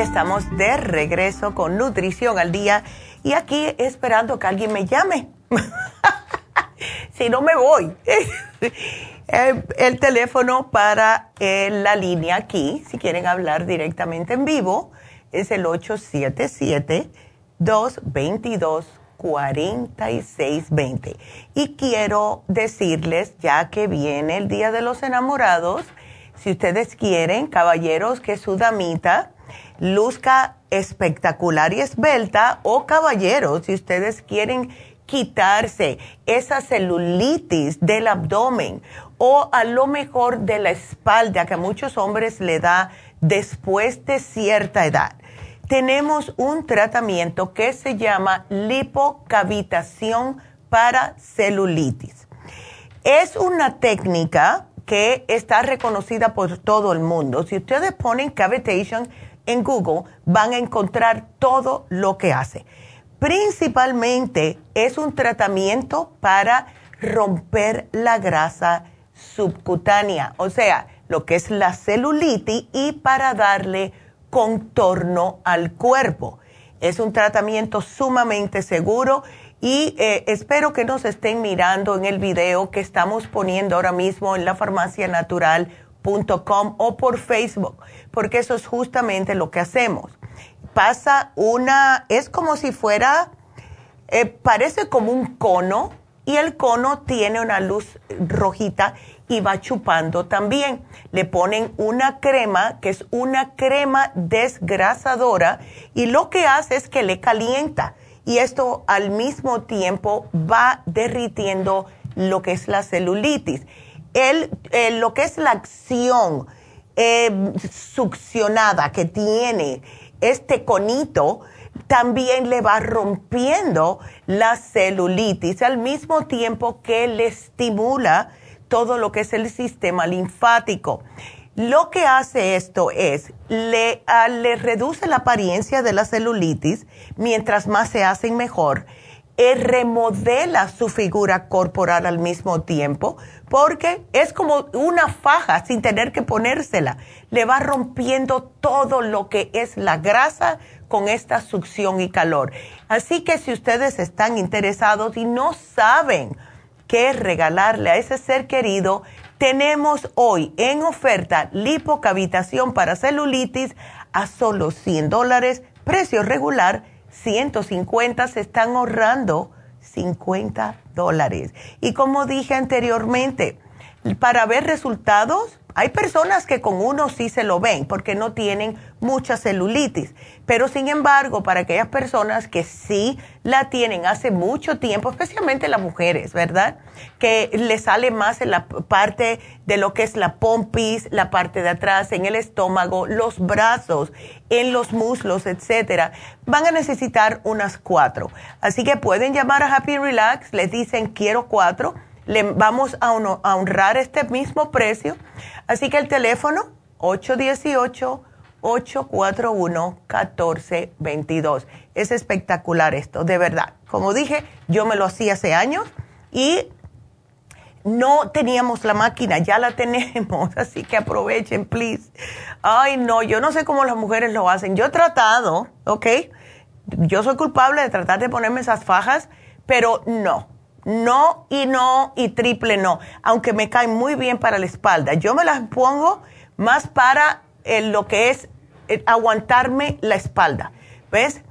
Estamos de regreso con Nutrición al Día y aquí esperando que alguien me llame. si no me voy. Eh, el, teléfono para eh, la línea aquí, si quieren hablar directamente en vivo, es el 877-222-4620. Y quiero decirles, ya que viene el Día de los Enamorados, si ustedes quieren, caballeros, que su damita luzca espectacular y esbelta, o caballeros, si ustedes quieren quitarse esa celulitis del abdomen o a lo mejor de la espalda que a muchos hombres le da después de cierta edad. Tenemos un tratamiento que se llama lipocavitación para celulitis. Es una técnica que está reconocida por todo el mundo. Si ustedes ponen cavitation en Google, van a encontrar todo lo que hace principalmente es un tratamiento para romper la grasa subcutánea, o sea, lo que es la celulitis y para darle contorno al cuerpo. Es un tratamiento sumamente seguro y eh, espero que nos estén mirando en el video que estamos poniendo ahora mismo en la farmacianatural.com o por Facebook, porque eso es justamente lo que hacemos pasa una, es como si fuera, eh, parece como un cono y el cono tiene una luz rojita y va chupando también. Le ponen una crema que es una crema desgrasadora y lo que hace es que le calienta y esto al mismo tiempo va derritiendo lo que es la celulitis. El, lo que es la acción eh, succionada que tiene este conito también le va rompiendo la celulitis al mismo tiempo que le estimula todo lo que es el sistema linfático. Lo que hace esto es, le, le reduce la apariencia de la celulitis, mientras más se hacen mejor, remodela su figura corporal al mismo tiempo, porque es como una faja sin tener que ponérsela. Le va rompiendo todo lo que es la grasa con esta succión y calor. Así que si ustedes están interesados y no saben qué regalarle a ese ser querido, tenemos hoy en oferta lipocavitación para celulitis a solo 100 dólares, precio regular 150 se están ahorrando 50 dólares. Y como dije anteriormente, para ver resultados, hay personas que con uno sí se lo ven porque no tienen mucha celulitis, pero sin embargo, para aquellas personas que sí la tienen hace mucho tiempo, especialmente las mujeres, ¿verdad? Que le sale más en la parte de lo que es la pompis, la parte de atrás, en el estómago, los brazos, en los muslos, etcétera, van a necesitar unas cuatro. Así que pueden llamar a Happy Relax, les dicen quiero cuatro le vamos a, honrar este mismo precio. Así que el teléfono 818-841-1422. Es espectacular esto, de verdad. Como dije, yo me lo hacía hace años y no teníamos la máquina, ya la tenemos, así que aprovechen, please. Ay, no, yo no sé cómo las mujeres lo hacen. Yo he tratado, ¿ok? Yo soy culpable de tratar de ponerme esas fajas, pero no no y no y triple no, aunque me caen muy bien para la espalda. Yo me las pongo más para eh, lo que es eh, aguantarme la espalda, ¿ves?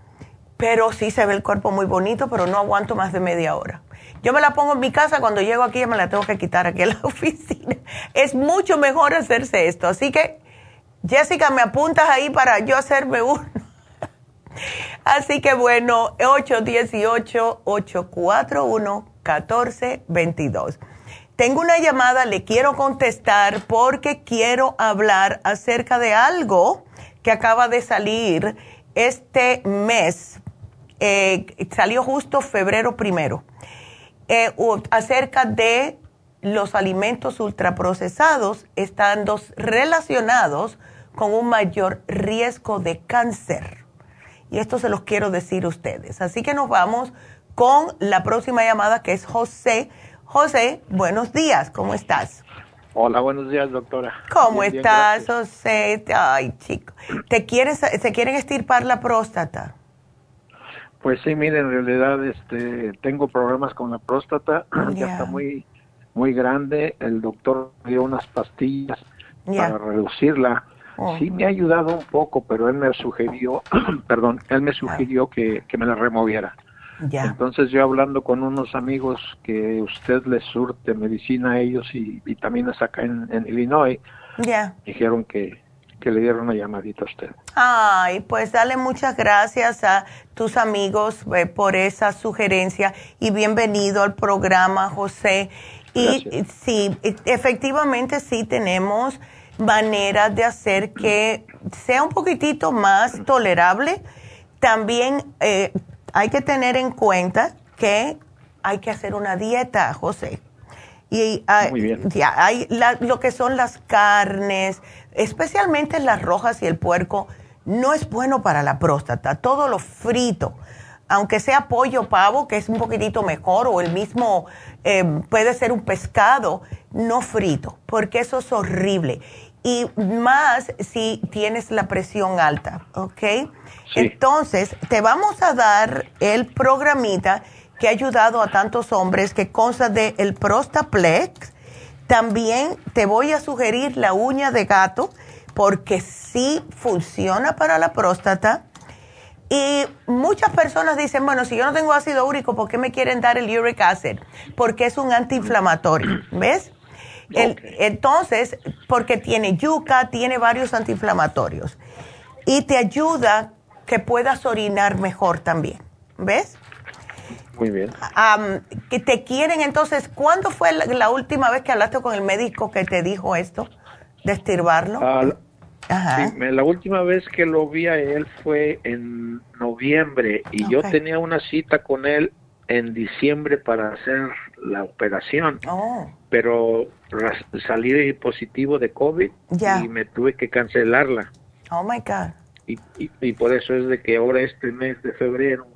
Pero sí se ve el cuerpo muy bonito, pero no aguanto más de media hora. Yo me la pongo en mi casa, cuando llego aquí me la tengo que quitar aquí en la oficina. Es mucho mejor hacerse esto. Así que, Jessica, me apuntas ahí para yo hacerme uno. Así que bueno, 818-841-1422. Tengo una llamada, le quiero contestar porque quiero hablar acerca de algo que acaba de salir este mes. Eh, salió justo febrero primero. Eh, acerca de los alimentos ultraprocesados estando relacionados con un mayor riesgo de cáncer. Y esto se los quiero decir a ustedes. Así que nos vamos con la próxima llamada que es José. José, buenos días, ¿cómo estás? Hola, buenos días, doctora. ¿Cómo estás, José? Ay, chico. ¿Te quieres, ¿Se quieren estirpar la próstata? Pues sí, mire, en realidad este, tengo problemas con la próstata, ya está muy, muy grande. El doctor me dio unas pastillas para reducirla. Oh. Sí me ha ayudado un poco, pero él me sugirió, perdón, él me sugirió que, que me la removiera. Entonces yo hablando con unos amigos que usted les surte medicina a ellos y vitaminas acá en, Illinois, dijeron que, que le dieron una llamadita a usted. Ay, pues dale muchas gracias a tus amigos eh, por esa sugerencia y bienvenido al programa, José. Y sí, efectivamente sí tenemos maneras de hacer que sea un poquitito más tolerable. También eh, hay que tener en cuenta que hay que hacer una dieta, José. Y hay, Ya, hay lo que son las carnes, especialmente las rojas y el puerco, no es bueno para la próstata. Todo lo frito, aunque sea pollo, pavo, que es un poquitito mejor, o el mismo, eh, puede ser un pescado, no frito, porque eso es horrible. Y más si tienes la presión alta, ¿ok? Entonces, te vamos a dar el programita que ha ayudado a tantos hombres que consta de el Prostaplex. También te voy a sugerir la uña de gato porque sí funciona para la próstata. Y muchas personas dicen, bueno, si yo no tengo ácido úrico, ¿por qué me quieren dar el uric acid? Porque es un antiinflamatorio, ¿ves? Entonces, porque tiene yuca, tiene varios antiinflamatorios. Y te ayuda que puedas orinar mejor también. ¿Ves? Muy bien. que te quieren, entonces, ¿cuándo fue la, última vez que hablaste con el médico que te dijo esto, de estirbarlo? Ah, Ajá. la última vez que lo vi a él fue en noviembre y yo tenía una cita con él en diciembre para hacer la operación. Oh. Pero salí positivo de COVID y me tuve que cancelarla. Oh my God y, por eso es de que ahora este mes de febrero,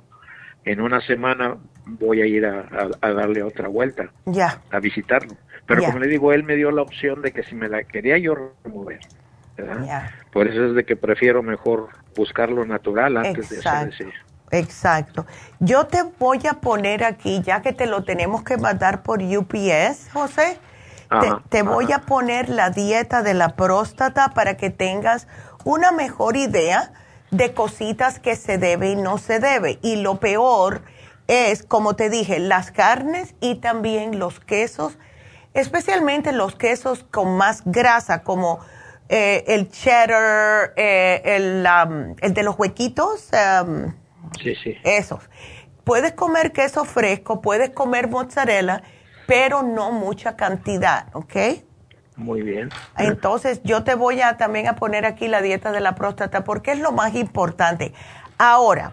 en una semana, voy a ir a, darle otra vuelta, ya. a visitarlo. Pero como le digo, él me dio la opción de que si me la quería yo remover. Por eso es de que prefiero mejor buscarlo natural antes de hacer ese. Exacto. Yo te voy a poner aquí, ya que te lo tenemos que mandar por UPS, José, te, voy a poner la dieta de la próstata para que tengas una mejor idea de cositas que se debe y no se debe. Y lo peor es, como te dije, las carnes y también los quesos, especialmente los quesos con más grasa, como eh, el cheddar, eh, el, el, de los huequitos. Sí, sí. Esos. Puedes comer queso fresco, puedes comer mozzarella, pero no mucha cantidad, ¿ok? Muy bien. Entonces, yo te voy a también a poner aquí la dieta de la próstata porque es lo más importante. Ahora,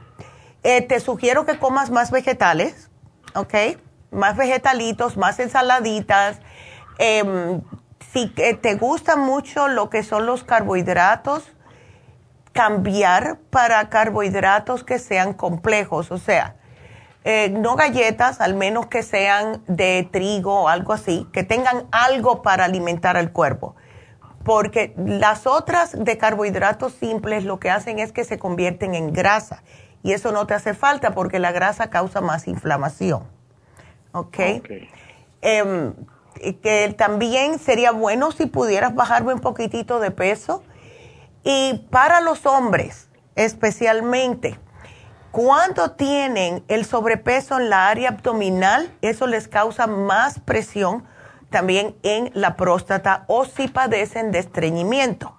eh, te sugiero que comas más vegetales, ¿ok? Más vegetalitos, más ensaladitas. Em, si te gusta mucho lo que son los carbohidratos, cambiar para carbohidratos que sean complejos, o sea, eh, no galletas, al menos que sean de trigo o algo así, que tengan algo para alimentar al cuerpo. Porque las otras de carbohidratos simples lo que hacen es que se convierten en grasa. Y eso no te hace falta porque la grasa causa más inflamación. ¿Ok? Em, que también sería bueno si pudieras bajarme un poquitito de peso. Y para los hombres, especialmente, cuando tienen el sobrepeso en la área abdominal, eso les causa más presión también en la próstata o si padecen de estreñimiento.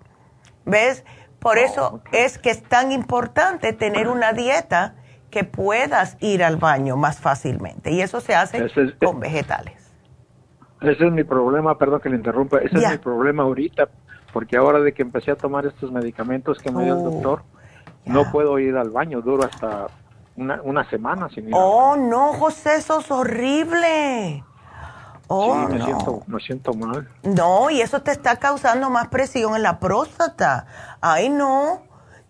¿Ves? Por eso es que es tan importante tener una dieta que puedas ir al baño más fácilmente. Y eso se hace con vegetales. Ese es mi problema, perdón que le interrumpa, ese es mi problema ahorita, porque ahora de que empecé a tomar estos medicamentos que me dio el oh. doctor, no puedo ir al baño, duro hasta una, una semana sin ir. Oh, no, José, eso es horrible. Oh, sí, me, siento, me siento mal. No, y eso te está causando más presión en la próstata. Ay, no.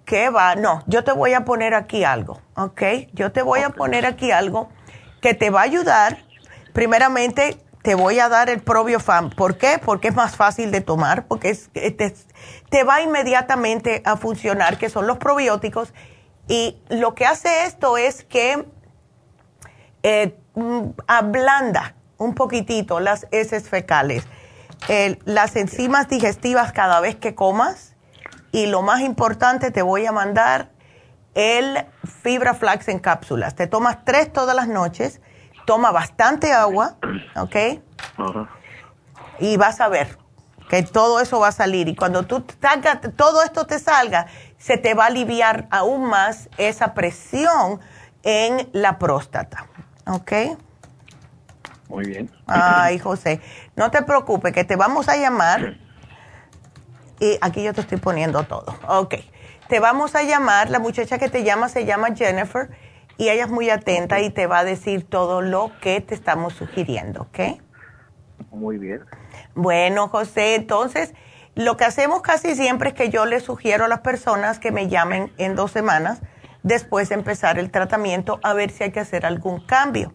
¿Qué va? No, yo te voy a poner aquí algo, ¿ok? Yo te voy a poner aquí algo que te va a ayudar. Primeramente, te voy a dar el probiofam. ¿Por qué? Porque es más fácil de tomar, porque es, te, te, va inmediatamente a funcionar, que son los probióticos. Y lo que hace esto es que eh, mm, ablanda un poquitito las heces fecales, las enzimas digestivas cada vez que comas. Y lo más importante, te voy a mandar el fibra flax en cápsulas. Te tomas tres todas las noches toma bastante agua, ¿ok? Y vas a ver que todo eso va a salir. Y cuando tú todo esto te salga, se te va a aliviar aún más esa presión en la próstata, ¿ok? Muy bien. Ay, José, no te preocupes, que te vamos a llamar. Y aquí yo te estoy poniendo todo. Ok. Te vamos a llamar, la muchacha que te llama se llama Jennifer y ella es muy atenta y te va a decir todo lo que te estamos sugiriendo, ¿ok? Muy bien. Bueno, José, entonces lo que hacemos casi siempre es que yo le sugiero a las personas que me llamen en dos semanas después de empezar el tratamiento a ver si hay que hacer algún cambio.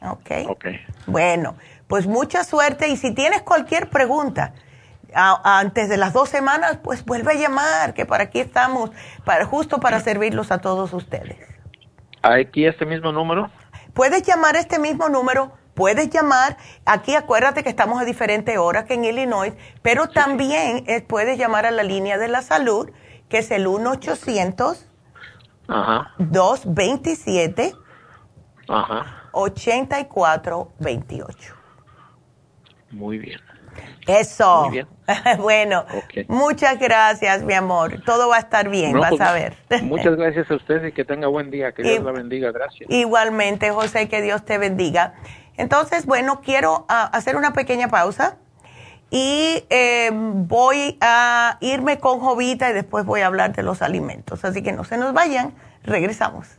¿Ok? Ok. Bueno, pues mucha suerte y si tienes cualquier pregunta antes de las dos semanas, pues vuelve a llamar, que para aquí estamos, para, justo para servirlos a todos ustedes. ¿Aquí este mismo número? Puedes llamar a este mismo número, puedes llamar, aquí acuérdate que estamos a diferente hora que en Illinois, pero también eh, puedes llamar a la línea de la salud, que es el 1-800-227. 8428. Muy bien. Eso. bueno, muchas gracias, mi amor. Todo va a estar bien, vas pues, a ver. muchas gracias a usted y que tenga buen día. Que Dios la bendiga. Gracias. Igualmente, José, que Dios te bendiga. Entonces, bueno, quiero ah, hacer una pequeña pausa y eh, voy a irme con Jovita y después voy a hablar de los alimentos. Así que no se nos vayan. Regresamos.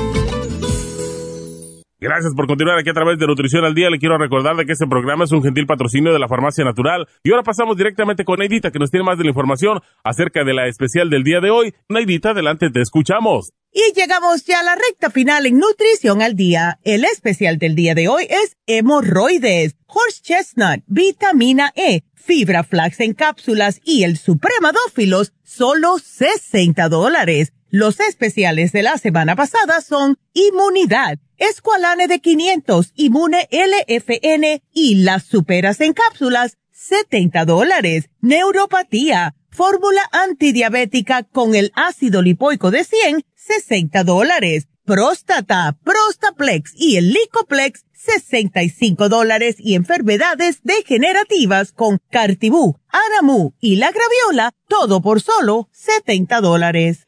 Gracias por continuar aquí a través de Nutrición al Día. Le quiero recordar de que este programa es un gentil patrocinio de la Farmacia Natural. Y ahora pasamos directamente con Neidita, que nos tiene más de la información acerca de la especial del día de hoy. Neidita, adelante, te escuchamos. Y llegamos ya a la recta final en Nutrición al Día. El especial del día de hoy es hemorroides, horse chestnut, vitamina E, fibra flax en cápsulas y el supremadófilos, solo 60 dólares. Los especiales de la semana pasada son inmunidad Esqualane de 500, Inmune LFN y las superas en cápsulas, 70 dólares. Neuropatía, fórmula antidiabética con el ácido lipoico de 100, 60 dólares. Próstata, Prostaplex y el Licoplex, 65 dólares. Y enfermedades degenerativas con Cartibú, Aramu y la Graviola, todo por solo 70 dólares.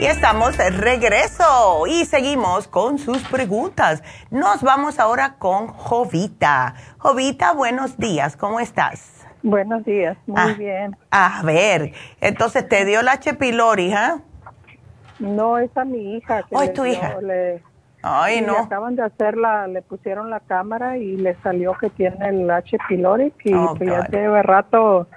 Y estamos de regreso y seguimos con sus preguntas. Nos vamos ahora con Jovita. Jovita, buenos días, ¿cómo estás? Buenos días, muy ah, bien. A ver, entonces te dio la H. pylori, ¿ah? No, es a mi hija. Que oh, es tu hija. Ay, no. acaban de hacerla, le pusieron la cámara y le salió que tiene el H. pylori y oh, pues ya lleva rato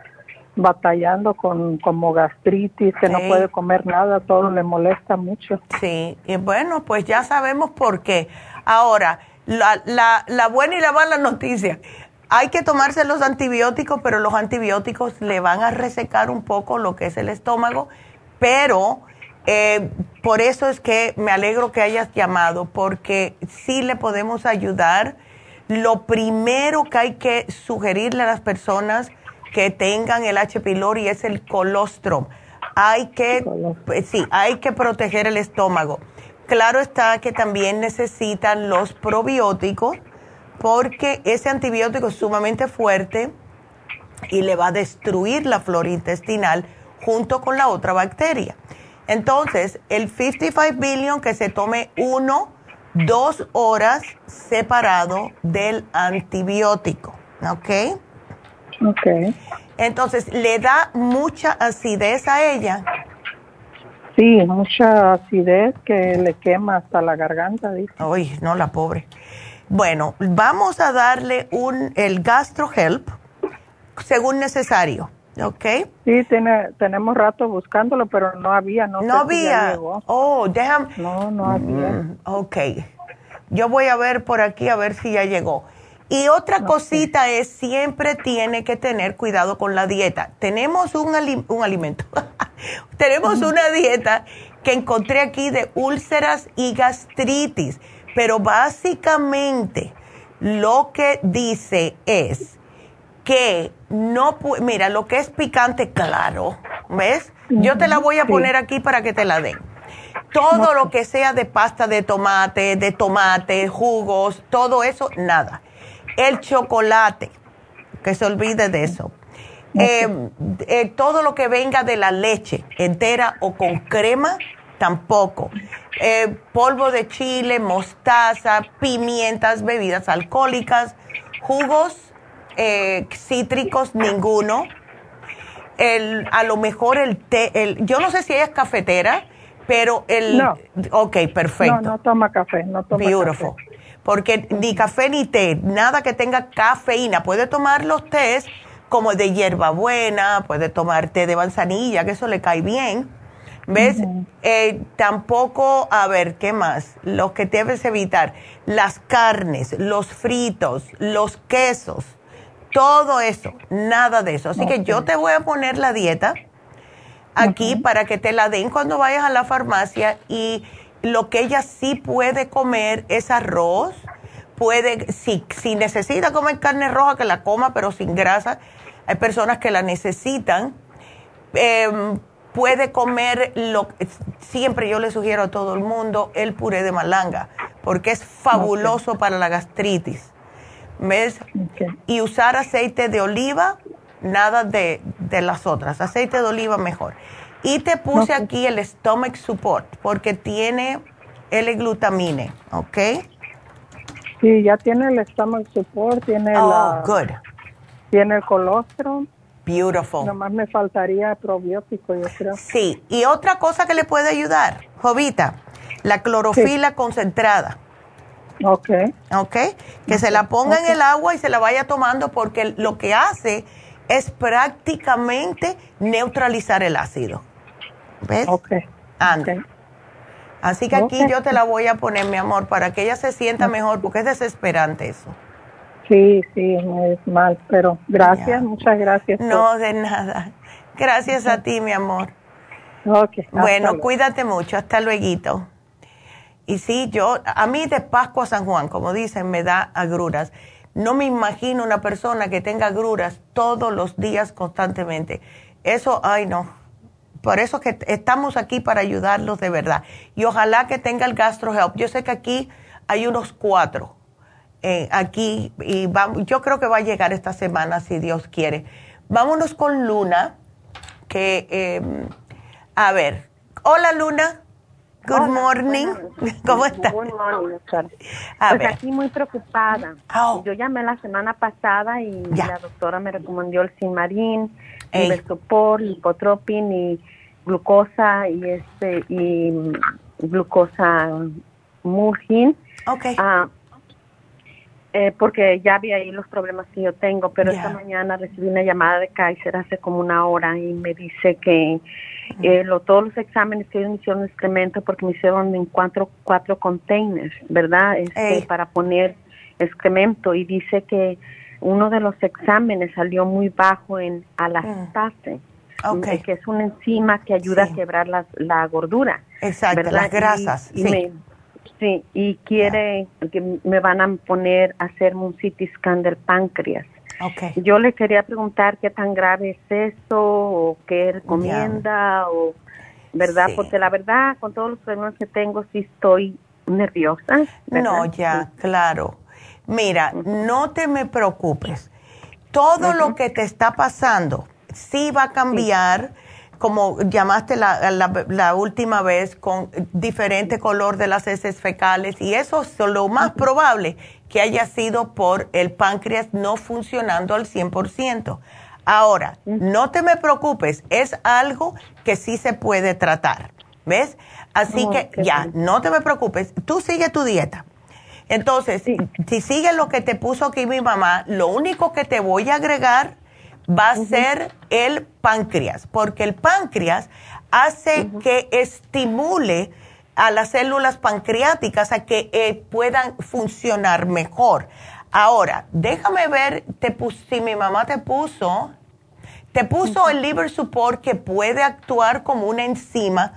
batallando con como gastritis, que no puede comer nada, todo le molesta mucho. Sí, y bueno, pues ya sabemos por qué. Ahora, la, la, la buena y la mala noticia. Hay que tomarse los antibióticos, pero los antibióticos le van a resecar un poco lo que es el estómago, pero eh, por eso es que me alegro que hayas llamado, porque sí le podemos ayudar. Lo primero que hay que sugerirle a las personas que tengan el H. pylori es el colostrum. Hay que, pues sí, hay que proteger el estómago. Claro está que también necesitan los probióticos porque ese antibiótico es sumamente fuerte y le va a destruir la flora intestinal junto con la otra bacteria. Entonces, el 55 billion que se tome uno, dos horas separado del antibiótico, ¿ok? Ok. Entonces, ¿le da mucha acidez a ella? Sí, mucha acidez que le quema hasta la garganta, dice. Uy, no, la pobre. Bueno, vamos a darle un, el GastroHelp según necesario. ¿Ok? Sí, tiene, tenemos rato buscándolo, pero no había. No, no había. Oh, déjame. No, no había. Mm, ok. Yo voy a ver por aquí a ver si ya llegó. Y otra cosita es, siempre tiene que tener cuidado con la dieta. Tenemos un, un alimento, tenemos una dieta que encontré aquí de úlceras y gastritis, pero básicamente lo que dice es que no, mira, lo que es picante, claro, ¿ves? Yo te la voy a poner aquí para que te la den. Todo lo que sea de pasta de tomate, de tomate, jugos, todo eso, nada. El chocolate, que se olvide de eso. Eh, eh, todo lo que venga de la leche entera o con crema, tampoco. Eh, polvo de chile, mostaza, pimientas, bebidas alcohólicas, jugos cítricos, ninguno. El, a lo mejor el té, el, yo no sé si ella es cafetera, pero el... No. Ok, perfecto. No, no toma café, no toma Beautiful. Porque ni café ni té, nada que tenga cafeína. Puede tomar los tés como de hierbabuena, puede tomar té de manzanilla, que eso le cae bien. ¿Ves? Eh, tampoco, a ver, ¿qué más? Lo que debes evitar, las carnes, los fritos, los quesos todo eso, nada de eso. Así que yo te voy a poner la dieta aquí para que te la den cuando vayas a la farmacia y lo que ella sí puede comer es arroz. Puede, si, si necesita comer carne roja, que la coma, pero sin grasa. Hay personas que la necesitan. Em, puede comer lo siempre yo le sugiero a todo el mundo el puré de malanga porque es fabuloso para la gastritis ¿Ves? Y usar aceite de oliva, nada de, las otras. Aceite de oliva mejor. Y te puse aquí el stomach support porque tiene L-glutamine, ¿ok? Sí, ya tiene el stomach support, tiene oh, good. tiene el colostrum. Beautiful. Nomás me faltaría probiótico, yo creo. Sí, y otra cosa que le puede ayudar, Jovita, la clorofila concentrada. Ok. Ok. Que se la ponga en el agua y se la vaya tomando porque lo que hace es prácticamente neutralizar el ácido. ¿Ves? Ok. Anda. Así que aquí yo te la voy a poner, mi amor, para que ella se sienta mejor, porque es desesperante eso. Sí, sí, es mal, pero gracias, muchas gracias. No, de nada. Gracias a ti, mi amor. Ok. Bueno, cuídate mucho. Hasta luego. Y sí, yo, a mí de Pascua a San Juan, como dicen, me da agruras. No me imagino una persona que tenga agruras todos los días constantemente. Eso, ay no. Por eso que estamos aquí para ayudarlos de verdad. Y ojalá que tenga el GastroHelp. Yo sé que aquí hay unos cuatro. Eh, aquí, y yo creo que va a llegar esta semana, si Dios quiere. Vámonos con Luna, que, em, a ver, hola Luna. Good morning. ¿Cómo estás? Good morning, doctor. pues aquí muy preocupada. Oh. Yo llamé la semana pasada y la doctora me recomendó el Sinmarín, Lipotropin y glucosa y este y glucosa Murgin. Okay. Ah, eh, porque ya vi ahí los problemas que yo tengo, pero esta mañana recibí una llamada de Kaiser hace como una hora y me dice que eh, lo, todos los exámenes que me hicieron excremento porque me hicieron en cuatro, cuatro containers, ¿verdad? Este, para poner excremento y dice que uno de los exámenes salió muy bajo en alastase. Okay. que es una enzima que ayuda a quebrar la, la gordura. Exacto, las grasas. sí. Sí, y quiere que me van a poner a hacer un CT scan del páncreas. Okay. Yo le quería preguntar qué tan grave es eso o qué recomienda o verdad, porque la verdad con todos los problemas que tengo sí estoy nerviosa. No, ya, claro. Mira, no te me preocupes. Todo lo que te está pasando sí va a cambiar como llamaste la, la, última vez, con diferente color de las heces fecales y eso es lo más probable que haya sido por el páncreas no funcionando al 100%. Ahora, no te me preocupes, es algo que sí se puede tratar, ¿ves? Así que ya, no te me preocupes, tú sigue tu dieta. Entonces, si sigues lo que te puso aquí mi mamá, lo único que te voy a agregar va a ser el páncreas, porque el páncreas hace que estimule a las células pancreáticas a que eh, puedan funcionar mejor. Ahora, déjame ver te si mi mamá te puso, te puso el liver support que puede actuar como una enzima,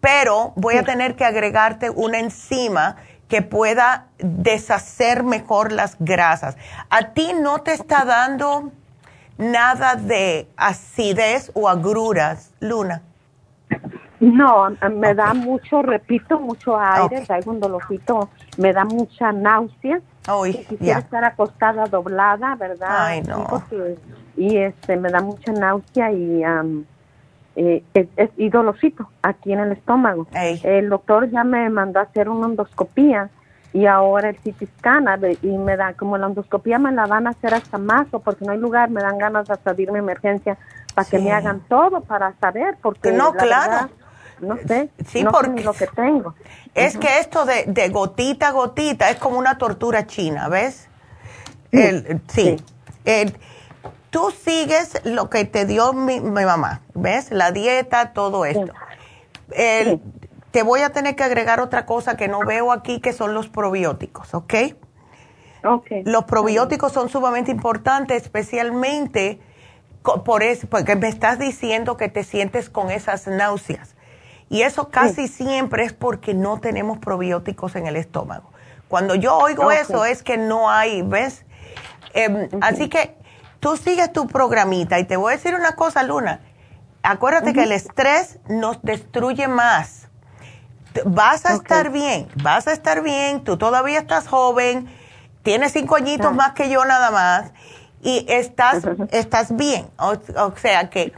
pero voy a tener que agregarte una enzima que pueda deshacer mejor las grasas. ¿A ti no te está dando nada de acidez o agruras, Luna? No, me da mucho, repito, mucho aire, traigo un dolorcito, me da mucha náusea. Oh, quisiera estar acostada doblada, ¿verdad? Ay, no. y este, me da mucha náusea y, eh, es, dolorcito aquí en el estómago. El doctor ya me mandó a hacer una endoscopía y ahora el CT y me da como la endoscopía me la van a hacer hasta marzo porque no hay lugar, me dan ganas de salirme emergencia para que me hagan todo para saber porque no, claro. no sé, sí, no porque lo que tengo. Es que esto de, de, gotita a gotita es como una tortura china, ¿ves? El, sí. Tú sigues lo que te dio mi, mi, mamá, ¿ves? La dieta, todo esto. El, te voy a tener que agregar otra cosa que no veo aquí, que son los probióticos, ¿ok? Ok. Los probióticos son sumamente importantes, especialmente por eso, porque me estás diciendo que te sientes con esas náuseas. Y eso casi siempre es porque no tenemos probióticos en el estómago. Cuando yo oigo eso es que no hay, ¿ves? Em, así que tú sigues tu programita y te voy a decir una cosa, Luna. Acuérdate que el estrés nos destruye más vas a estar bien, vas a estar bien, tú todavía estás joven, tienes cinco añitos más que yo nada más y estás, estás bien. O, sea que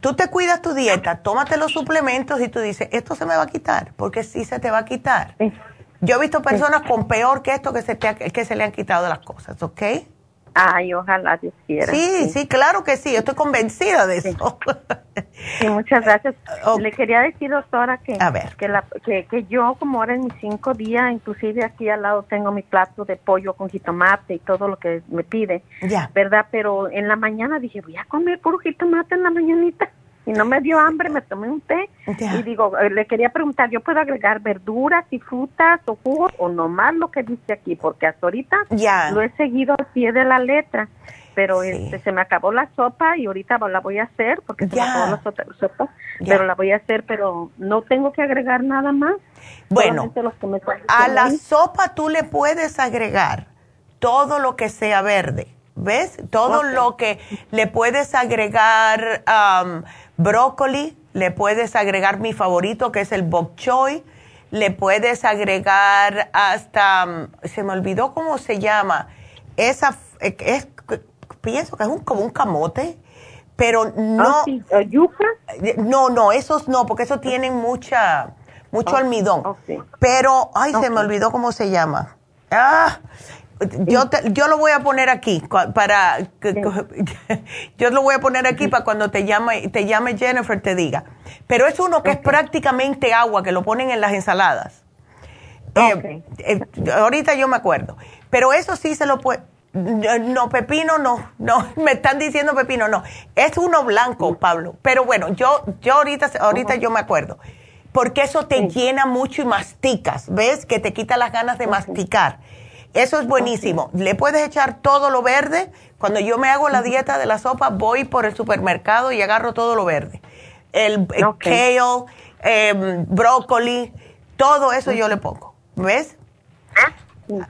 tú te cuidas tu dieta, tómate los suplementos y tú dices, esto se me va a quitar, porque sí se te va a quitar. Yo he visto personas con peor que esto que se, que se le han quitado las cosas, ¿ok? Ay, ojalá Dios quiera. Sí, sí, claro que sí, estoy convencida de eso. Sí, muchas gracias. Le quería decir, doctora, que, A ver. Que, la, que, que, yo, como ahora en mis cinco días, inclusive aquí al lado tengo mi plato de pollo con jitomate y todo lo que me pide, ya. ¿verdad? Pero en la mañana dije, voy a comer puro jitomate en la mañanita y no me dio hambre, me tomé un té y digo, eh, le quería preguntar, ¿yo puedo agregar verduras y frutas o jugos o nomás lo que dice aquí? Porque hasta ahorita ya. lo he seguido al pie de la letra, pero este, se me acabó la sopa y ahorita la voy a hacer porque se me acabó la sopa, pero la voy a hacer, pero no tengo que agregar nada más. Bueno, a la sopa tú le puedes agregar todo lo que sea verde. ¿Ves? Todo lo que le puedes agregar brócoli, le puedes agregar mi favorito que es el bok choy, le puedes agregar hasta, mm, se me olvidó cómo se llama, esa, eh, es, pienso que es un, como un camote, pero no. Ah, ¿Yuca? Eh, no, no, esos no, porque esos tienen mucha, mucho almidón. Pero, ay, se me olvidó cómo se llama. Ah, yo, yo lo voy a poner aquí para yo lo voy a poner aquí para cuando te llame te llame Jennifer te diga. Pero es uno que es prácticamente agua que lo ponen en las ensaladas. Eh, eh, ahorita yo me acuerdo. Pero eso sí se lo puede no, pepino no, no, me están diciendo pepino no, es uno blanco, Pablo, pero bueno, yo, yo ahorita, ahorita yo me acuerdo, porque eso te llena mucho y masticas, ¿ves? Que te quita las ganas de masticar. Eso es buenísimo. Le puedes echar todo lo verde. Cuando yo me hago la dieta de la sopa, voy por el supermercado y agarro todo lo verde. El, kale, em, brócoli, todo eso yo le pongo. ¿Ves?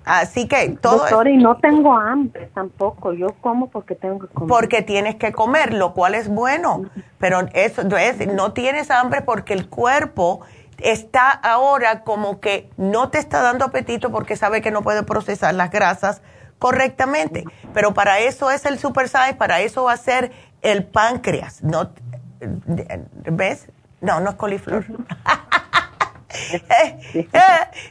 Así que todo. Doctora, y no tengo hambre tampoco. Yo como porque tengo que comer. Porque tienes que comer, lo cual es bueno. Pero eso es, no tienes hambre porque el cuerpo está ahora como que no te está dando apetito porque sabe que no puede procesar las grasas correctamente. Pero para eso es el super size, para eso va a ser el páncreas. No, ¿Ves? No, no es coliflor.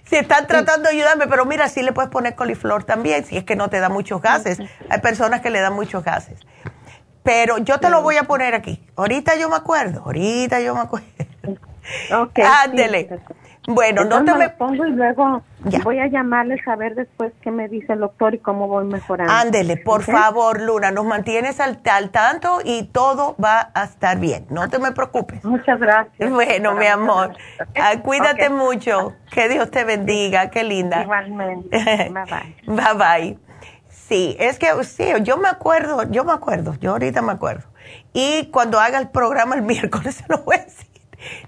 si están tratando de ayudarme, pero mira, sí le puedes poner coliflor también, si es que no te da muchos gases. Hay personas que le dan muchos gases. Pero yo te lo voy a poner aquí. Ahorita yo me acuerdo, ahorita yo me acuerdo. Ok. Ándele. bueno, no te me pongo y luego voy a llamarles a ver después qué me dice el doctor y cómo voy mejorando. Ándele, por favor, Luna, nos mantienes al, tanto y todo va a estar bien. No te me preocupes. Muchas gracias. Bueno, mi amor, ah, cuídate mucho. Que Dios te bendiga, qué linda. Igualmente. bye bye. bye bye. Sí, es que sí, yo me acuerdo, yo me acuerdo, yo ahorita me acuerdo. Y cuando haga el programa el miércoles se lo voy a decir.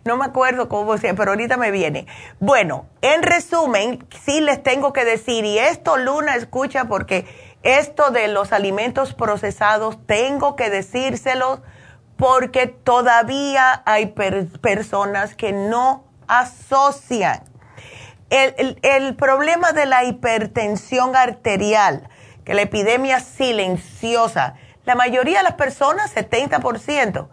No me acuerdo cómo sea, pero ahorita me viene. Bueno, en resumen, sí les tengo que decir, y esto Luna escucha porque esto de los alimentos procesados tengo que decírselo porque todavía hay personas que no asocian. El, el problema de la hipertensión arterial, que la epidemia silenciosa, la mayoría de las personas, 70%,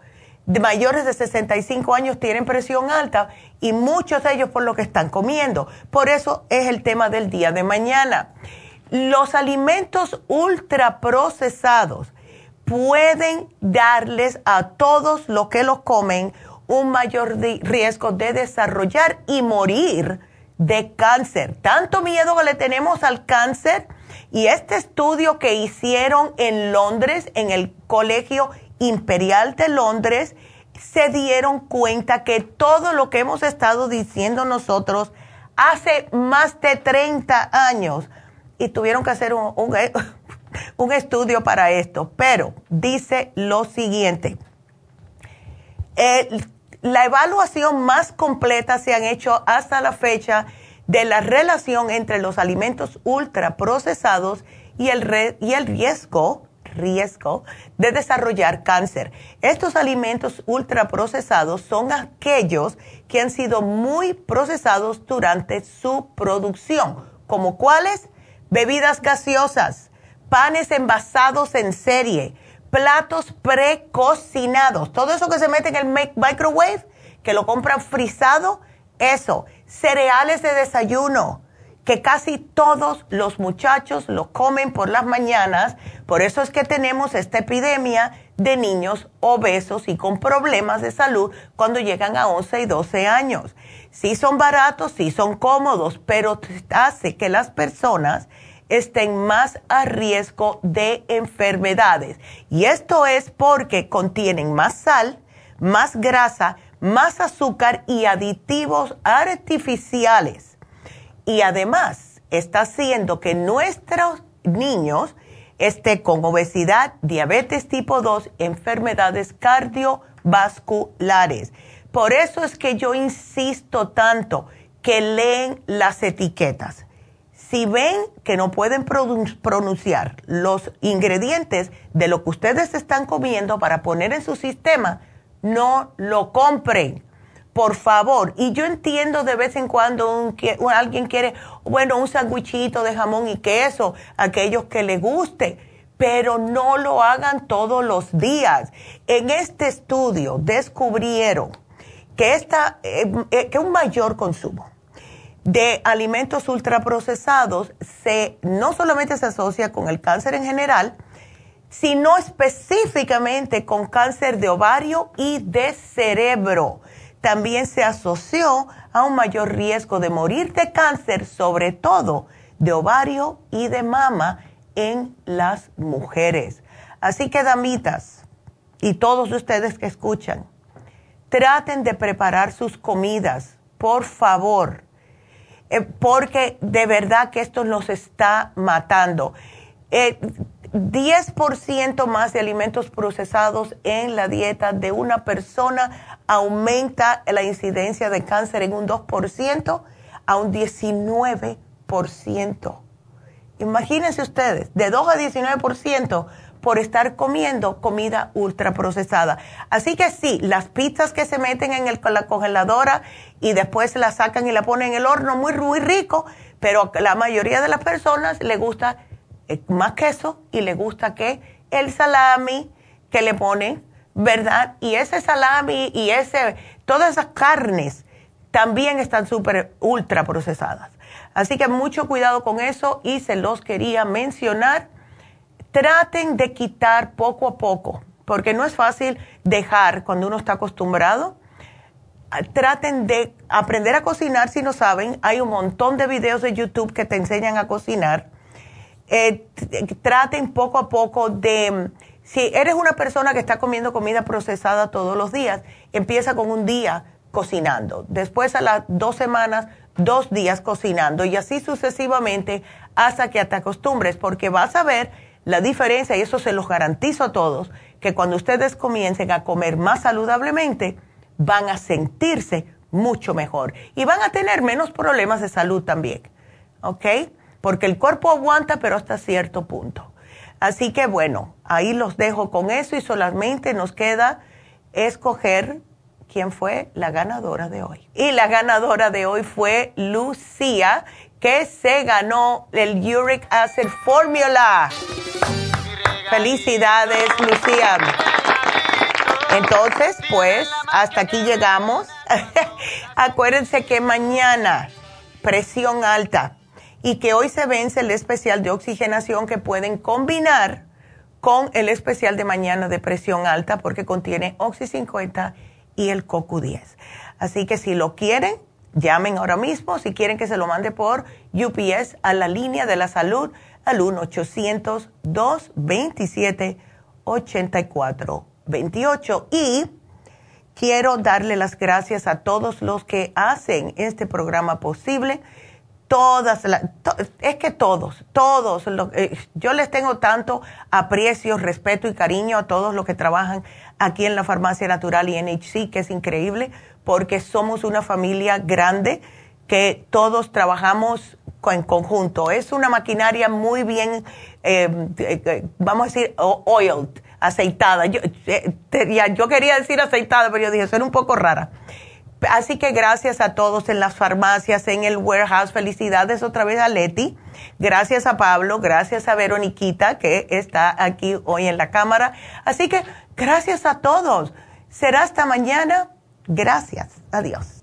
de mayores de 65 años tienen presión alta y muchos de ellos por lo que están comiendo. Por eso es el tema del día de mañana. Los alimentos ultraprocesados pueden darles a todos los que los comen un mayor riesgo de desarrollar y morir de cáncer. Tanto miedo que le tenemos al cáncer y este estudio que hicieron en Londres, en el Colegio Imperial de Londres se dieron cuenta que todo lo que hemos estado diciendo nosotros hace más de 30 años y tuvieron que hacer un, un, estudio para esto, pero dice lo siguiente, la evaluación más completa se han hecho hasta la fecha de la relación entre los alimentos ultraprocesados y el riesgo riesgo de desarrollar cáncer. Estos alimentos ultraprocesados son aquellos que han sido muy procesados durante su producción, como cuáles? Bebidas gaseosas, panes envasados en serie, platos precocinados, todo eso que se mete en el microwave, que lo compran frisado, eso, cereales de desayuno, que casi todos los muchachos lo comen por las mañanas, por eso es que tenemos esta epidemia de niños obesos y con problemas de salud cuando llegan a 11 y 12 años. Sí son baratos, sí son cómodos, pero hace que las personas estén más a riesgo de enfermedades. Y esto es porque contienen más sal, más grasa, más azúcar y aditivos artificiales y además está haciendo que nuestros niños estén con obesidad, diabetes tipo 2, enfermedades cardiovasculares. Por eso es que yo insisto tanto que leen las etiquetas. Si ven que no pueden pronunciar los ingredientes de lo que ustedes están comiendo para poner en su sistema, no lo compren por favor. Y yo entiendo de vez en cuando alguien quiere, bueno, un sandwichito de jamón y queso, aquellos que le guste, pero no lo hagan todos los días. En este estudio descubrieron que, esta, eh, eh, que un mayor consumo de alimentos ultraprocesados se, no solamente se asocia con el cáncer en general, sino específicamente con cáncer de ovario y de cerebro. También se asoció a un mayor riesgo de morir de cáncer, sobre todo de ovario y de mama en las mujeres. Así que, damitas, y todos ustedes que escuchan, traten de preparar sus comidas, por favor, eh, porque de verdad que esto nos está matando. Eh, 10% más de alimentos procesados en la dieta de una persona aumenta la incidencia de cáncer en un 2% a un 19%. Imagínense ustedes, de 2 a 19% por estar comiendo comida ultraprocesada. Así que sí, las pizzas que se meten en la congeladora y después la sacan y la ponen en el horno, muy, muy rico, pero la mayoría de las personas le gusta eh, más queso y le gusta que el salami que le ponen, ¿verdad? Y ese salami y ese, todas esas carnes también están súper ultra procesadas. Así que mucho cuidado con eso y se los quería mencionar. Traten de quitar poco a poco, porque no es fácil dejar cuando uno está acostumbrado. Traten de aprender a cocinar si no saben. Hay un montón de videos de YouTube que te enseñan a cocinar eh, traten poco a poco de, si eres una persona que está comiendo comida procesada todos los días, empieza con un día cocinando, después a las dos semanas, dos días cocinando y así sucesivamente hasta que te acostumbres, porque vas a ver la diferencia y eso se los garantizo a todos, que cuando ustedes comiencen a comer más saludablemente, van a sentirse mucho mejor y van a tener menos problemas de salud también. ¿Ok? porque el cuerpo aguanta, pero hasta cierto punto. Así que bueno, ahí los dejo con eso y solamente nos queda escoger quién fue la ganadora de hoy. Y la ganadora de hoy fue Lucía, que se ganó el Uric Acid Formula. Felicidades, Lucía. Entonces, pues, hasta aquí llegamos. Acuérdense que mañana, presión alta y que hoy se vence el especial de oxigenación que pueden combinar con el especial de mañana de presión alta porque contiene Oxy 50 y el CoQ 10. Así que si lo quieren, llamen ahora mismo. Si quieren que se lo mande por UPS a la línea de la salud al 1-800-227-8428. Y quiero darle las gracias a todos los que hacen este programa posible todas, es que todos, todos, eh, yo les tengo tanto aprecio, respeto y cariño a todos los que trabajan aquí en la Farmacia Natural y NHC, que es increíble, porque somos una familia grande que todos trabajamos en conjunto. Es una maquinaria muy bien, eh, eh, vamos a decir, oiled, aceitada. Yo, yo quería decir aceitada, pero yo dije, suena un poco rara Así que gracias a todos en las farmacias, en el warehouse. Felicidades otra vez a Leti. Gracias a Pablo, gracias a Veroniquita que está aquí hoy en la cámara. Así que gracias a todos. Será hasta mañana. Gracias. Adiós.